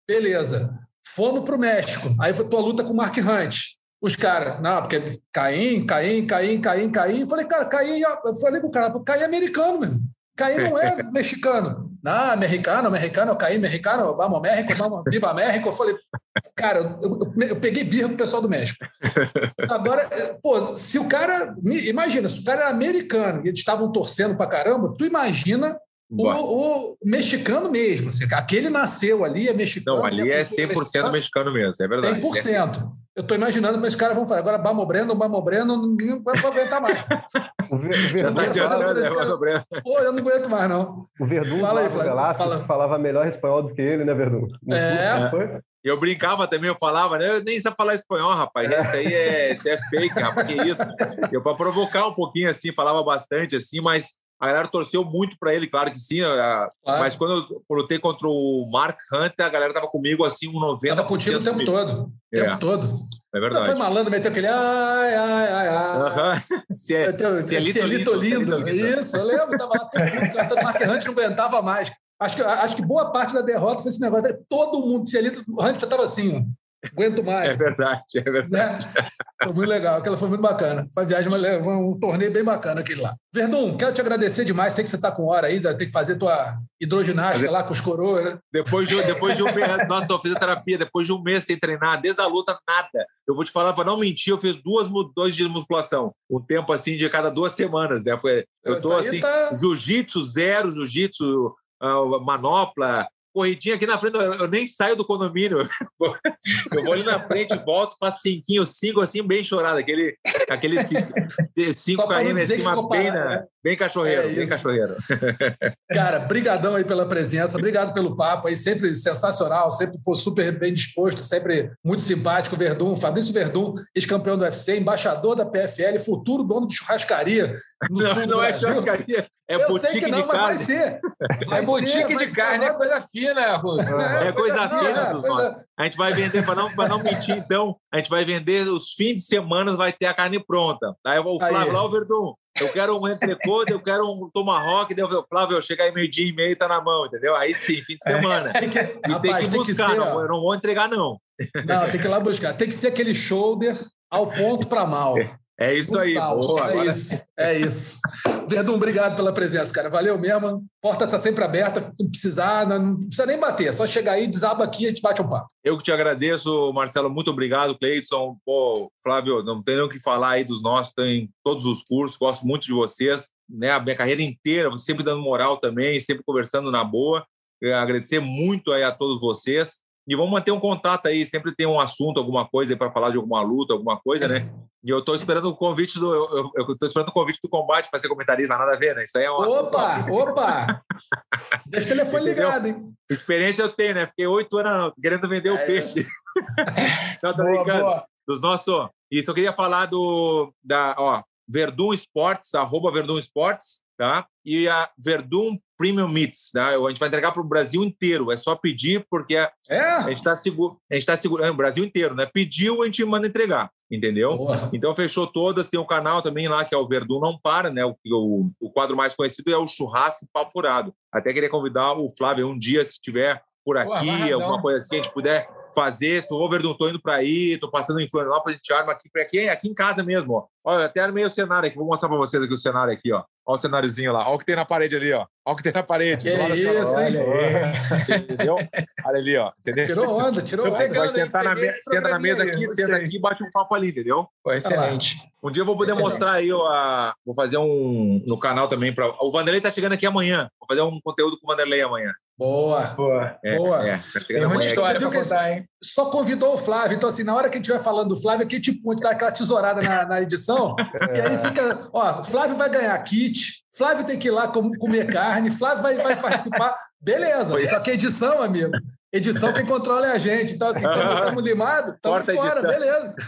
Beleza. Fomos para o México. Aí foi tua luta com o Mark Hunt. Os caras, não, porque Caim, Caim, Caim, Caim, Caim. Falei, cara, Caim, eu falei pro cara, Caim é americano, mesmo. Caim não é mexicano. Não, americano, americano, eu caí, mexicano, vamos México, vamos, viva México. Eu falei, cara, eu, eu, eu peguei birra pro pessoal do México. Agora, pô, se o cara, imagina, se o cara era americano e eles estavam torcendo pra caramba, tu imagina o, o, mexicano mesmo. Assim, aquele nasceu ali, é mexicano. Não, ali é 100% mexicano, mexicano mesmo, é verdade. 100%. É eu estou imaginando, mas os caras vão falar, agora Bamo Breno, Bamo Breno, ninguém vai aguentar mais. o Verdun, né, Pô, eu não aguento mais, não. O Verdun fala aí, Velasco, fala. falava melhor espanhol do que ele, né, Verdun? é. Eu brincava também, eu falava, né? Eu nem sei falar espanhol, rapaz. Isso aí é, isso é fake, rapaz. Que isso? Eu, para provocar um pouquinho assim, falava bastante assim, mas a galera torceu muito para ele, claro que sim. Claro. Mas quando eu lutei contra o Mark Hunter, a galera tava comigo assim, um 90%. Tava contigo o tempo comigo. todo. O é. tempo todo. É verdade. Foi malandro, meteu aquele ai, ai, ai, ai. Uh -huh. Se é, lindo. lindo. Isso, eu lembro, tava lá todo o Mark Hunter não aguentava mais. Acho que, acho que boa parte da derrota foi esse negócio. Todo mundo, Cielito, o Hunter já tava assim, ó. Aguento mais. É verdade, é verdade. Né? Foi muito legal, aquela foi muito bacana. Foi uma viagem, foi um torneio bem bacana aquele lá. Verdun, quero te agradecer demais. Sei que você está com hora aí, tem que fazer tua hidroginástica lá com os coroas, né? Depois de, depois de um mês, nossa, eu fiz a terapia, depois de um mês sem treinar, desde a luta, nada. Eu vou te falar, para não mentir, eu fiz duas, dois dias de musculação. Um tempo assim de cada duas semanas, né? Foi, eu tô assim, tá... jiu-jitsu zero, jiu-jitsu, uh, manopla, corridinha aqui na frente, eu nem saio do condomínio. Eu vou ali na frente, volto, faço cinquinho, cinco assim, bem chorado. Aquele, aquele cinco km assim, uma pena. Né? Bem cachorreiro, é bem cachorreiro. Cara, brigadão aí pela presença, obrigado pelo papo aí, sempre sensacional, sempre pô, super bem disposto, sempre muito simpático, Verdun, Fabrício Verdun, ex-campeão do UFC, embaixador da PFL, futuro dono de churrascaria no não, sul não é churrascaria, é eu sei que não, de carne. Vai ser. Vai é boutique de carne, é coisa fina, Russo. É, é coisa fina dos nossos. A gente vai vender, para não, não mentir, então, a gente vai vender os fins de semana, vai ter a carne pronta. Aí o Flávio lá, o Verdun, eu quero um entrecô, eu quero um tomahawk, daí eu Flávio, chegar aí meio-dia e meio, tá na mão, entendeu? Aí sim, fim de é. semana. É. Que, e rapaz, tem que buscar, tem que ser, não, eu não vou entregar, não. Não, tem que ir lá buscar. Tem que ser aquele shoulder ao ponto para mal. É isso aí, boa. É agora... isso, é isso. Verdun, obrigado pela presença, cara. Valeu mesmo. Porta está sempre aberta. Se precisar, não precisa nem bater. É só chegar aí, desaba aqui e a gente bate um papo. Eu que te agradeço, Marcelo. Muito obrigado, Cleidson. Pô, Flávio, não tem nem o que falar aí dos nossos. Tem todos os cursos. Gosto muito de vocês. Né? A minha carreira inteira, sempre dando moral também, sempre conversando na boa. Eu agradecer muito aí a todos vocês. E vamos manter um contato aí, sempre tem um assunto, alguma coisa para falar de alguma luta, alguma coisa, né? E eu estou esperando o convite do eu, eu esperando o convite do combate para ser comentarista, nada a ver, né? Isso aí é um Opa, assunto. opa. Deixa o telefone ligado, hein? Experiência eu tenho, né? Fiquei oito anos querendo vender o peixe. Não, tô boa, boa. Dos nossos. Isso eu queria falar do da, ó, Verdun Esportes, arroba Verdun Esportes, tá? E a Verdun Premium Meats, tá? A gente vai entregar para o Brasil inteiro, é só pedir, porque a, é? a gente está seguro, a gente está segurando é, o Brasil inteiro, né? Pediu, a gente manda entregar, entendeu? Boa. Então fechou todas, tem um canal também lá que é o Verdun Não Para, né? O, o, o quadro mais conhecido é o Churrasco Papo Furado. Até queria convidar o Flávio um dia, se estiver por aqui, Boa, alguma coisa assim, a gente puder fazer. Tô, Verdun, tô indo para aí, tô passando em Florianópolis, a gente arma aqui, aqui, aqui em casa mesmo, ó. Olha, até armei o cenário aqui, vou mostrar para vocês aqui o cenário aqui, ó. Olha o cenáriozinho lá, olha o que tem na parede ali, ó. Olha o que tem na parede. Que é isso, hein? Entendeu? Olha ali, ó. Entendeu? Tirou onda, tirou onda. Vai sentar na, me... senta na mesa aqui, senta aqui e bate um papo ali, entendeu? Pô, excelente. Um dia eu vou poder mostrar aí, ó, vou fazer um no canal também. Pra... O Vanderlei tá chegando aqui amanhã. Vou fazer um conteúdo com o Vanderlei amanhã. Boa. Boa. É, Boa. É, tá Tem muita história para contar, hein? Só convidou o Flávio. Então, assim, na hora que a gente estiver falando do Flávio, aqui, tipo, a gente dá aquela tesourada na, na edição. É. E aí fica, ó, o Flávio vai ganhar kit, Flávio tem que ir lá comer carne, Flávio vai, vai participar. Beleza. Só que edição, amigo, Edição quem controla é a gente. Então, assim, estamos limados, estamos fora, beleza.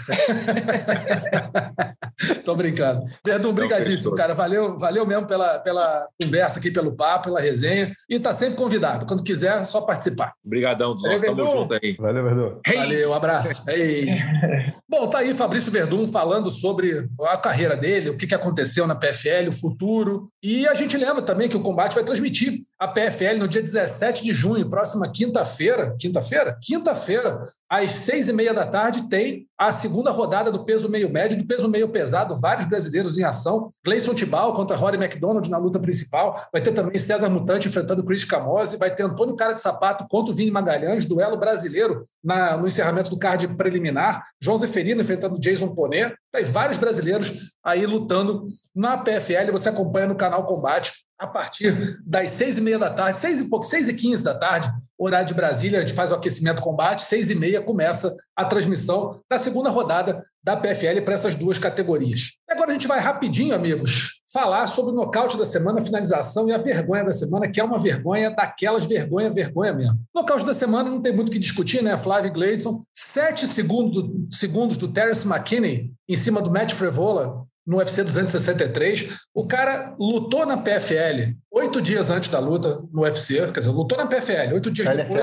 Tô brincando. Perdão, brigadíssimo, cara. Valeu, valeu mesmo pela, pela conversa aqui, pelo papo, pela resenha. E tá sempre convidado. Quando quiser, é só participar. Obrigadão, nossos. Tamo junto aí. Valeu, Verdun. Hey. Valeu, um abraço. Hey. Bom, tá aí Fabrício Verdun falando sobre a carreira dele, o que, que aconteceu na PFL, o futuro. E a gente lembra também que o combate vai transmitir a PFL no dia 17 de junho, próxima quinta-feira. Quinta-feira? Quinta-feira, às seis e meia da tarde, tem a segunda rodada do peso meio médio, do peso meio pesado, vários brasileiros em ação. Gleison Tibal contra Rory McDonald na luta principal. Vai ter também César Mutante enfrentando Chris Camose. Vai ter Antônio Cara de Sapato contra o Vini Magalhães, duelo brasileiro na, no encerramento do card preliminar. João Zeferino enfrentando Jason Ponet. Tem vários brasileiros aí lutando na PFL. Você acompanha no canal Combate a partir das seis e meia da tarde, seis e pouco, seis e quinze da tarde, horário de Brasília, a gente faz o aquecimento combate, seis e meia começa a transmissão da segunda rodada da PFL para essas duas categorias. Agora a gente vai rapidinho, amigos, falar sobre o nocaute da semana, a finalização e a vergonha da semana, que é uma vergonha daquelas vergonha, vergonha mesmo. Nocaute da semana não tem muito o que discutir, né? Flávio Gleidson, sete segundos, segundos do Terence McKinney em cima do Matt Frevola, no UFC 263. O cara lutou na PFL oito dias antes da luta no UFC, quer dizer, lutou na PFL oito dias LFA, depois.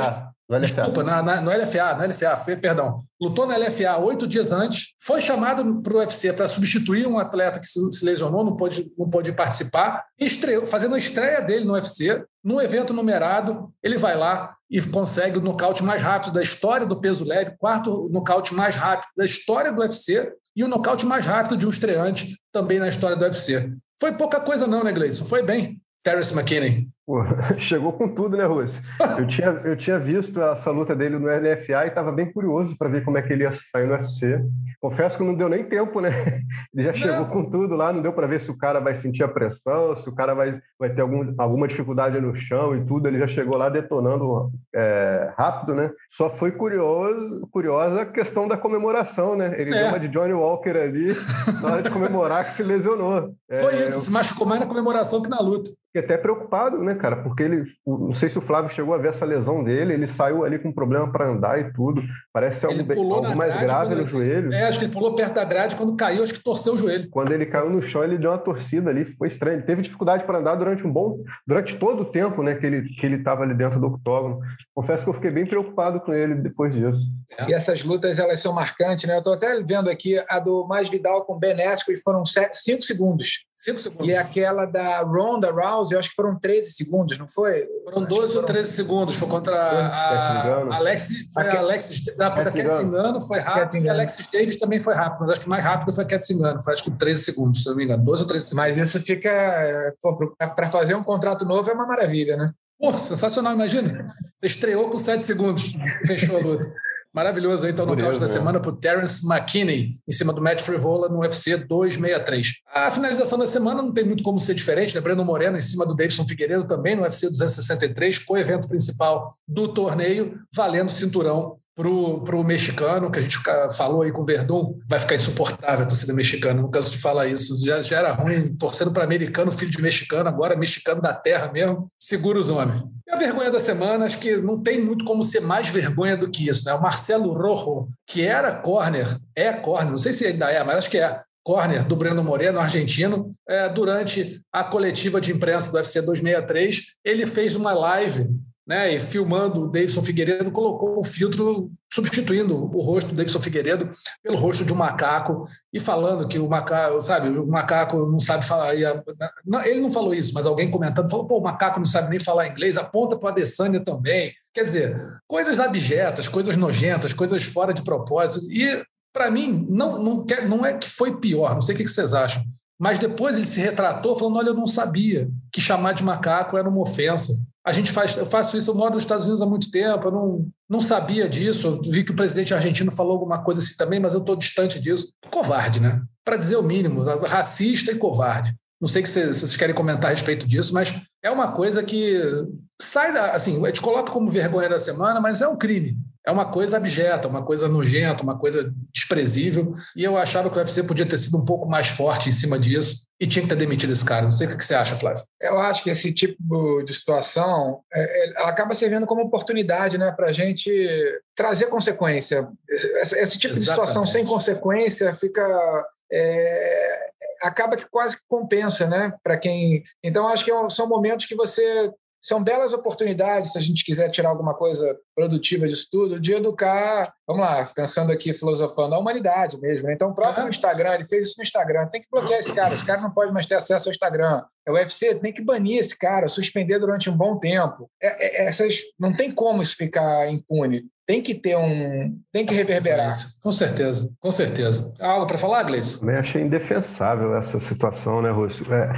No LFA. Desculpa, na, na, no LFA, no LFA, foi, perdão. Lutou na LFA oito dias antes, foi chamado para o UFC para substituir um atleta que se, se, lesionou, não pôde, não pôde participar, estreou, fazendo a estreia dele no UFC, num evento numerado, ele vai lá e consegue o nocaute mais rápido da história do peso leve, quarto nocaute mais rápido da história do UFC, e o nocaute mais rápido de um estreante também na história do UFC. Foi pouca coisa não, né, Gleison? Foi bem. Terence McKinney. Pô, chegou com tudo, né, Russo? Eu tinha, eu tinha visto essa luta dele no LFA e estava bem curioso para ver como é que ele ia sair no UFC. Confesso que não deu nem tempo, né? Ele já chegou com tudo lá, não deu para ver se o cara vai sentir a pressão, se o cara vai, vai ter algum, alguma dificuldade no chão e tudo. Ele já chegou lá detonando é, rápido, né? Só foi curioso, curiosa a questão da comemoração, né? Ele é. deu uma de Johnny Walker ali na hora de comemorar que se lesionou. Foi é, isso, eu... se machucou mais na comemoração que na luta. Fiquei até preocupado, né, cara, porque ele, não sei se o Flávio chegou a ver essa lesão dele, ele saiu ali com problema para andar e tudo. Parece ser algo, algo mais grave no joelho. É, acho que ele pulou perto da grade, quando caiu, acho que torceu o joelho. Quando ele caiu no chão, ele deu uma torcida ali, foi estranho. Ele teve dificuldade para andar durante um bom, durante todo o tempo, né, que ele que ele estava ali dentro do octógono. Confesso que eu fiquei bem preocupado com ele depois disso. É. E essas lutas, elas são marcantes, né? Eu estou até vendo aqui a do Mais Vidal com Ben Askren, foram cinco segundos. Cinco segundos. E aquela da Ronda Rousey, eu acho que foram 13 segundos, não foi? Foram 12 ou 13 segundos. Foi contra a Alex. Foi a Alex. Não, contra foi rápido. E a Alex Davis também foi rápido. Mas acho que mais rápido foi a Cat Singano. Foi acho que 13 segundos, se não me engano. 12 ou 13 segundos. Mas isso fica. Para fazer um contrato novo é uma maravilha, né? Pô, sensacional, imagina. Você estreou com 7 segundos, fechou a luta. Maravilhoso, então, no caos da semana para o Terence McKinney, em cima do Matt Frivola no UFC 263. A finalização da semana não tem muito como ser diferente, né? Breno Moreno em cima do Davidson Figueiredo também no UFC 263, co-evento principal do torneio, valendo cinturão para o mexicano, que a gente falou aí com o Verdun, vai ficar insuportável a torcida mexicana, não canso de falar isso. Já, já era ruim, torcendo para americano, filho de mexicano, agora mexicano da terra mesmo, segura os homens. E a vergonha da semana, acho que não tem muito como ser mais vergonha do que isso. Né? O Marcelo Rojo, que era corner, é corner, não sei se ainda é, mas acho que é, corner do Breno Moreno, argentino, é, durante a coletiva de imprensa do UFC 263, ele fez uma live né, e filmando o Davidson Figueiredo, colocou um filtro substituindo o rosto do Davidson Figueiredo pelo rosto de um macaco e falando que o macaco, sabe, o macaco não sabe falar. Ele não falou isso, mas alguém comentando falou: pô, o macaco não sabe nem falar inglês, aponta para a Adesanya também. Quer dizer, coisas abjetas, coisas nojentas, coisas fora de propósito. E, para mim, não, não, quer, não é que foi pior, não sei o que vocês acham. Mas depois ele se retratou falando: olha, eu não sabia que chamar de macaco era uma ofensa. A gente faz, eu faço isso, eu moro nos Estados Unidos há muito tempo, eu não, não sabia disso. Eu vi que o presidente argentino falou alguma coisa assim também, mas eu estou distante disso. Covarde, né? Para dizer o mínimo, racista e covarde. Não sei se vocês querem comentar a respeito disso, mas é uma coisa que sai da. Assim, a gente coloca como vergonha da semana, mas é um crime. É uma coisa abjeta, uma coisa nojenta, uma coisa desprezível. E eu achava que o UFC podia ter sido um pouco mais forte em cima disso e tinha que ter demitido esse cara. Não sei o que você acha, Flávio. Eu acho que esse tipo de situação é, é, ela acaba servindo como oportunidade né, para a gente trazer consequência. Esse, esse tipo Exatamente. de situação sem consequência fica é, acaba que quase compensa, né? Para quem. Então, acho que são momentos que você são belas oportunidades, se a gente quiser tirar alguma coisa produtiva disso tudo, de educar, vamos lá, pensando aqui, filosofando, a humanidade mesmo. Né? Então, o próprio Instagram, ele fez isso no Instagram, tem que bloquear esse cara, esse cara não pode mais ter acesso ao Instagram. O UFC tem que banir esse cara, suspender durante um bom tempo. É, é, essas, não tem como isso ficar impune. Tem que ter um. Tem que reverberar. Com certeza, com certeza. Algo para falar, Gleison? Também achei indefensável essa situação, né, Rússio? É,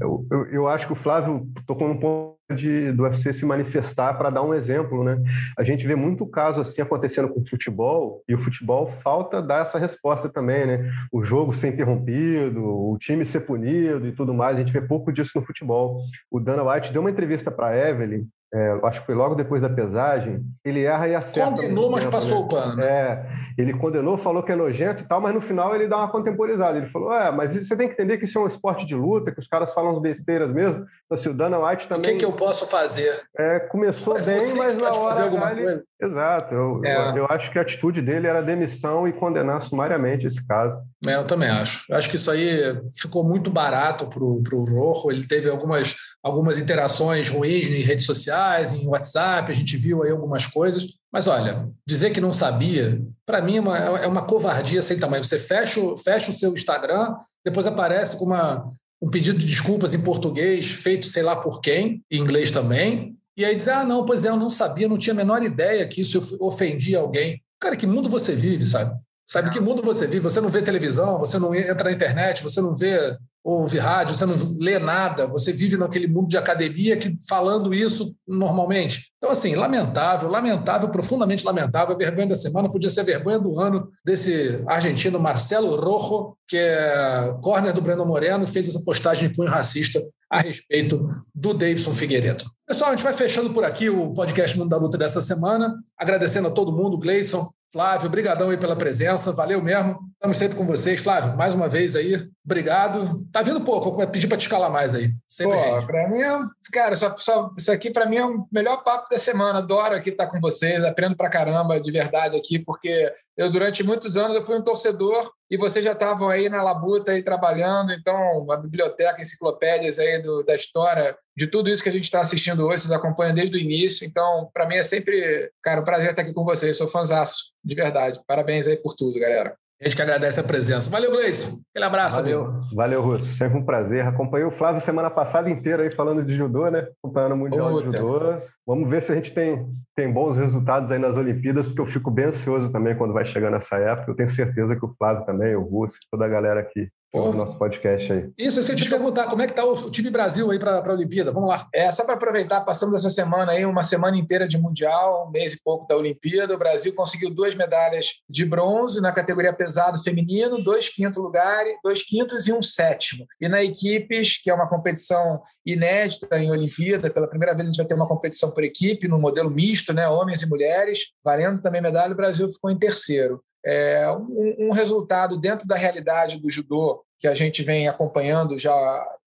eu, eu, eu acho que o Flávio tocou num ponto de, do UFC se manifestar para dar um exemplo, né? A gente vê muito caso assim acontecendo com o futebol e o futebol falta dar essa resposta também, né? O jogo ser interrompido, o time ser punido e tudo mais. A gente vê pouco disso no futebol. O Dana White deu uma entrevista para Evelyn é, acho que foi logo depois da pesagem, ele erra e acerta. Condenou, mas passou né? o pano. Né? É, ele condenou, falou que é nojento e tal, mas no final ele dá uma contemporizada. Ele falou: é, mas você tem que entender que isso é um esporte de luta, que os caras falam besteiras mesmo. Então, assim, o Dana White também. O que, que eu posso fazer? É, começou mas bem, mas na hora. Fazer alguma ele... coisa. Exato. Eu, é. eu, eu, acho que a atitude dele era demissão e condenar sumariamente esse caso. É, eu também acho. Acho que isso aí ficou muito barato para o Rojo. Ele teve algumas, algumas interações ruins em redes sociais, em WhatsApp, a gente viu aí algumas coisas. Mas olha, dizer que não sabia, para mim é uma, é uma covardia sem tamanho. Você fecha, fecha o seu Instagram, depois aparece com uma, um pedido de desculpas em português, feito sei lá por quem, em inglês também, e aí diz: ah, não, pois é, eu não sabia, não tinha a menor ideia que isso ofendia alguém. Cara, que mundo você vive, sabe? Sabe que mundo você vive? Você não vê televisão, você não entra na internet, você não vê ouve rádio, você não lê nada, você vive naquele mundo de academia que falando isso normalmente. Então, assim, lamentável, lamentável, profundamente lamentável. A vergonha da semana podia ser a vergonha do ano desse argentino Marcelo Rojo, que é corner do Breno Moreno, fez essa postagem de cunho racista a respeito do Davidson Figueiredo. Pessoal, a gente vai fechando por aqui o podcast Mundo da Luta dessa semana, agradecendo a todo mundo, Gleison, Flávio, brigadão aí pela presença, valeu mesmo. Estamos sempre com vocês. Flávio, mais uma vez aí, obrigado. Tá vindo pouco, vou pedir para te escalar mais aí. Sempre Pô, para mim, é, cara, só, só, isso aqui para mim é o melhor papo da semana. Adoro aqui estar com vocês, aprendo para caramba de verdade aqui, porque eu durante muitos anos eu fui um torcedor e vocês já estavam aí na labuta aí trabalhando, então a biblioteca, enciclopédias aí do, da história de tudo isso que a gente está assistindo hoje, vocês acompanham desde o início, então para mim é sempre, cara, um prazer estar aqui com vocês, sou fãzaço, de verdade. Parabéns aí por tudo, galera. A gente que agradece a presença. Valeu, Gleison. Aquele abraço. Valeu, amigo. valeu, Russo. Sempre um prazer. Acompanhei o Flávio semana passada inteira aí falando de judô, né? Acompanhando o Mundial Puta. de Judô. Vamos ver se a gente tem, tem bons resultados aí nas Olimpíadas, porque eu fico bem ansioso também quando vai chegando essa época. Eu tenho certeza que o Flávio também, o Russo, toda a galera aqui o nosso podcast aí. Isso, eu te perguntar, como é que está o, o, time Brasil aí para a Olimpíada? Vamos lá. É, só para aproveitar, passamos essa semana aí, uma semana inteira de Mundial, um mês e pouco da Olimpíada. O Brasil conseguiu duas medalhas de bronze na categoria pesado feminino, dois quintos lugares, dois quintos e um sétimo. E na equipes, que é uma competição inédita em Olimpíada, pela primeira vez a gente vai ter uma competição por equipe, no modelo misto, né, homens e mulheres, valendo também medalha, o Brasil ficou em terceiro é, um, um, resultado dentro da realidade do judô que a gente vem acompanhando já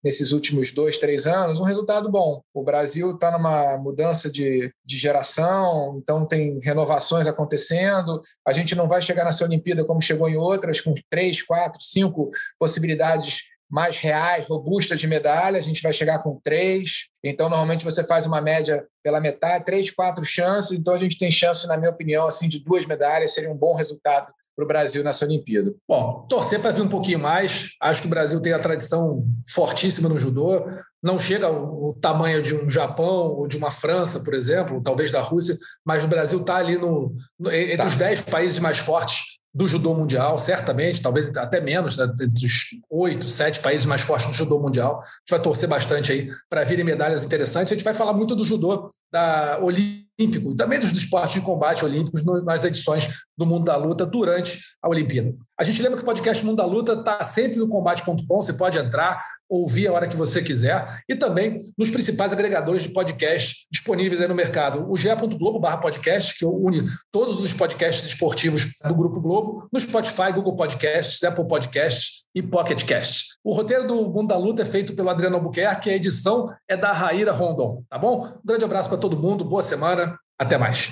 nesses últimos dois, três anos, um resultado bom. O Brasil está numa mudança de, de geração, então tem renovações acontecendo. A gente não vai chegar nessa Olimpíada como chegou em outras, com três, quatro, cinco possibilidades mais reais, robustas de medalha, a gente vai chegar com três. Então, normalmente você faz uma média pela metade, três, quatro chances. Então, a gente tem chance, na minha opinião, assim, de duas medalhas, seria um bom resultado para o Brasil nessa Olimpíada. Bom, torcer para vir um pouquinho mais. Acho que o Brasil tem a tradição fortíssima no judô. Não chega ao tamanho de um Japão ou de uma França, por exemplo, talvez da Rússia, mas o Brasil está ali no, no entre tá. os dez países mais fortes do judô mundial, certamente, talvez até menos, né, entre os oito, sete países mais fortes do judô mundial. A gente vai torcer bastante aí para virem medalhas interessantes. A gente vai falar muito do judô da olímpico, também dos esportes de combate olímpicos nas edições do Mundo da Luta durante a Olimpíada. A gente lembra que o podcast Mundo da Luta está sempre no combate.com, você pode entrar, ouvir a hora que você quiser, e também nos principais agregadores de podcast disponíveis aí no mercado. O ge.globo podcast, que une todos os podcasts esportivos do Grupo Globo, no Spotify, Google Podcasts, Apple Podcasts e Pocket Casts. O roteiro do Mundo da Luta é feito pelo Adriano Albuquerque, a edição é da Raíra Rondon, tá bom? Um grande abraço para todo mundo, boa semana, até mais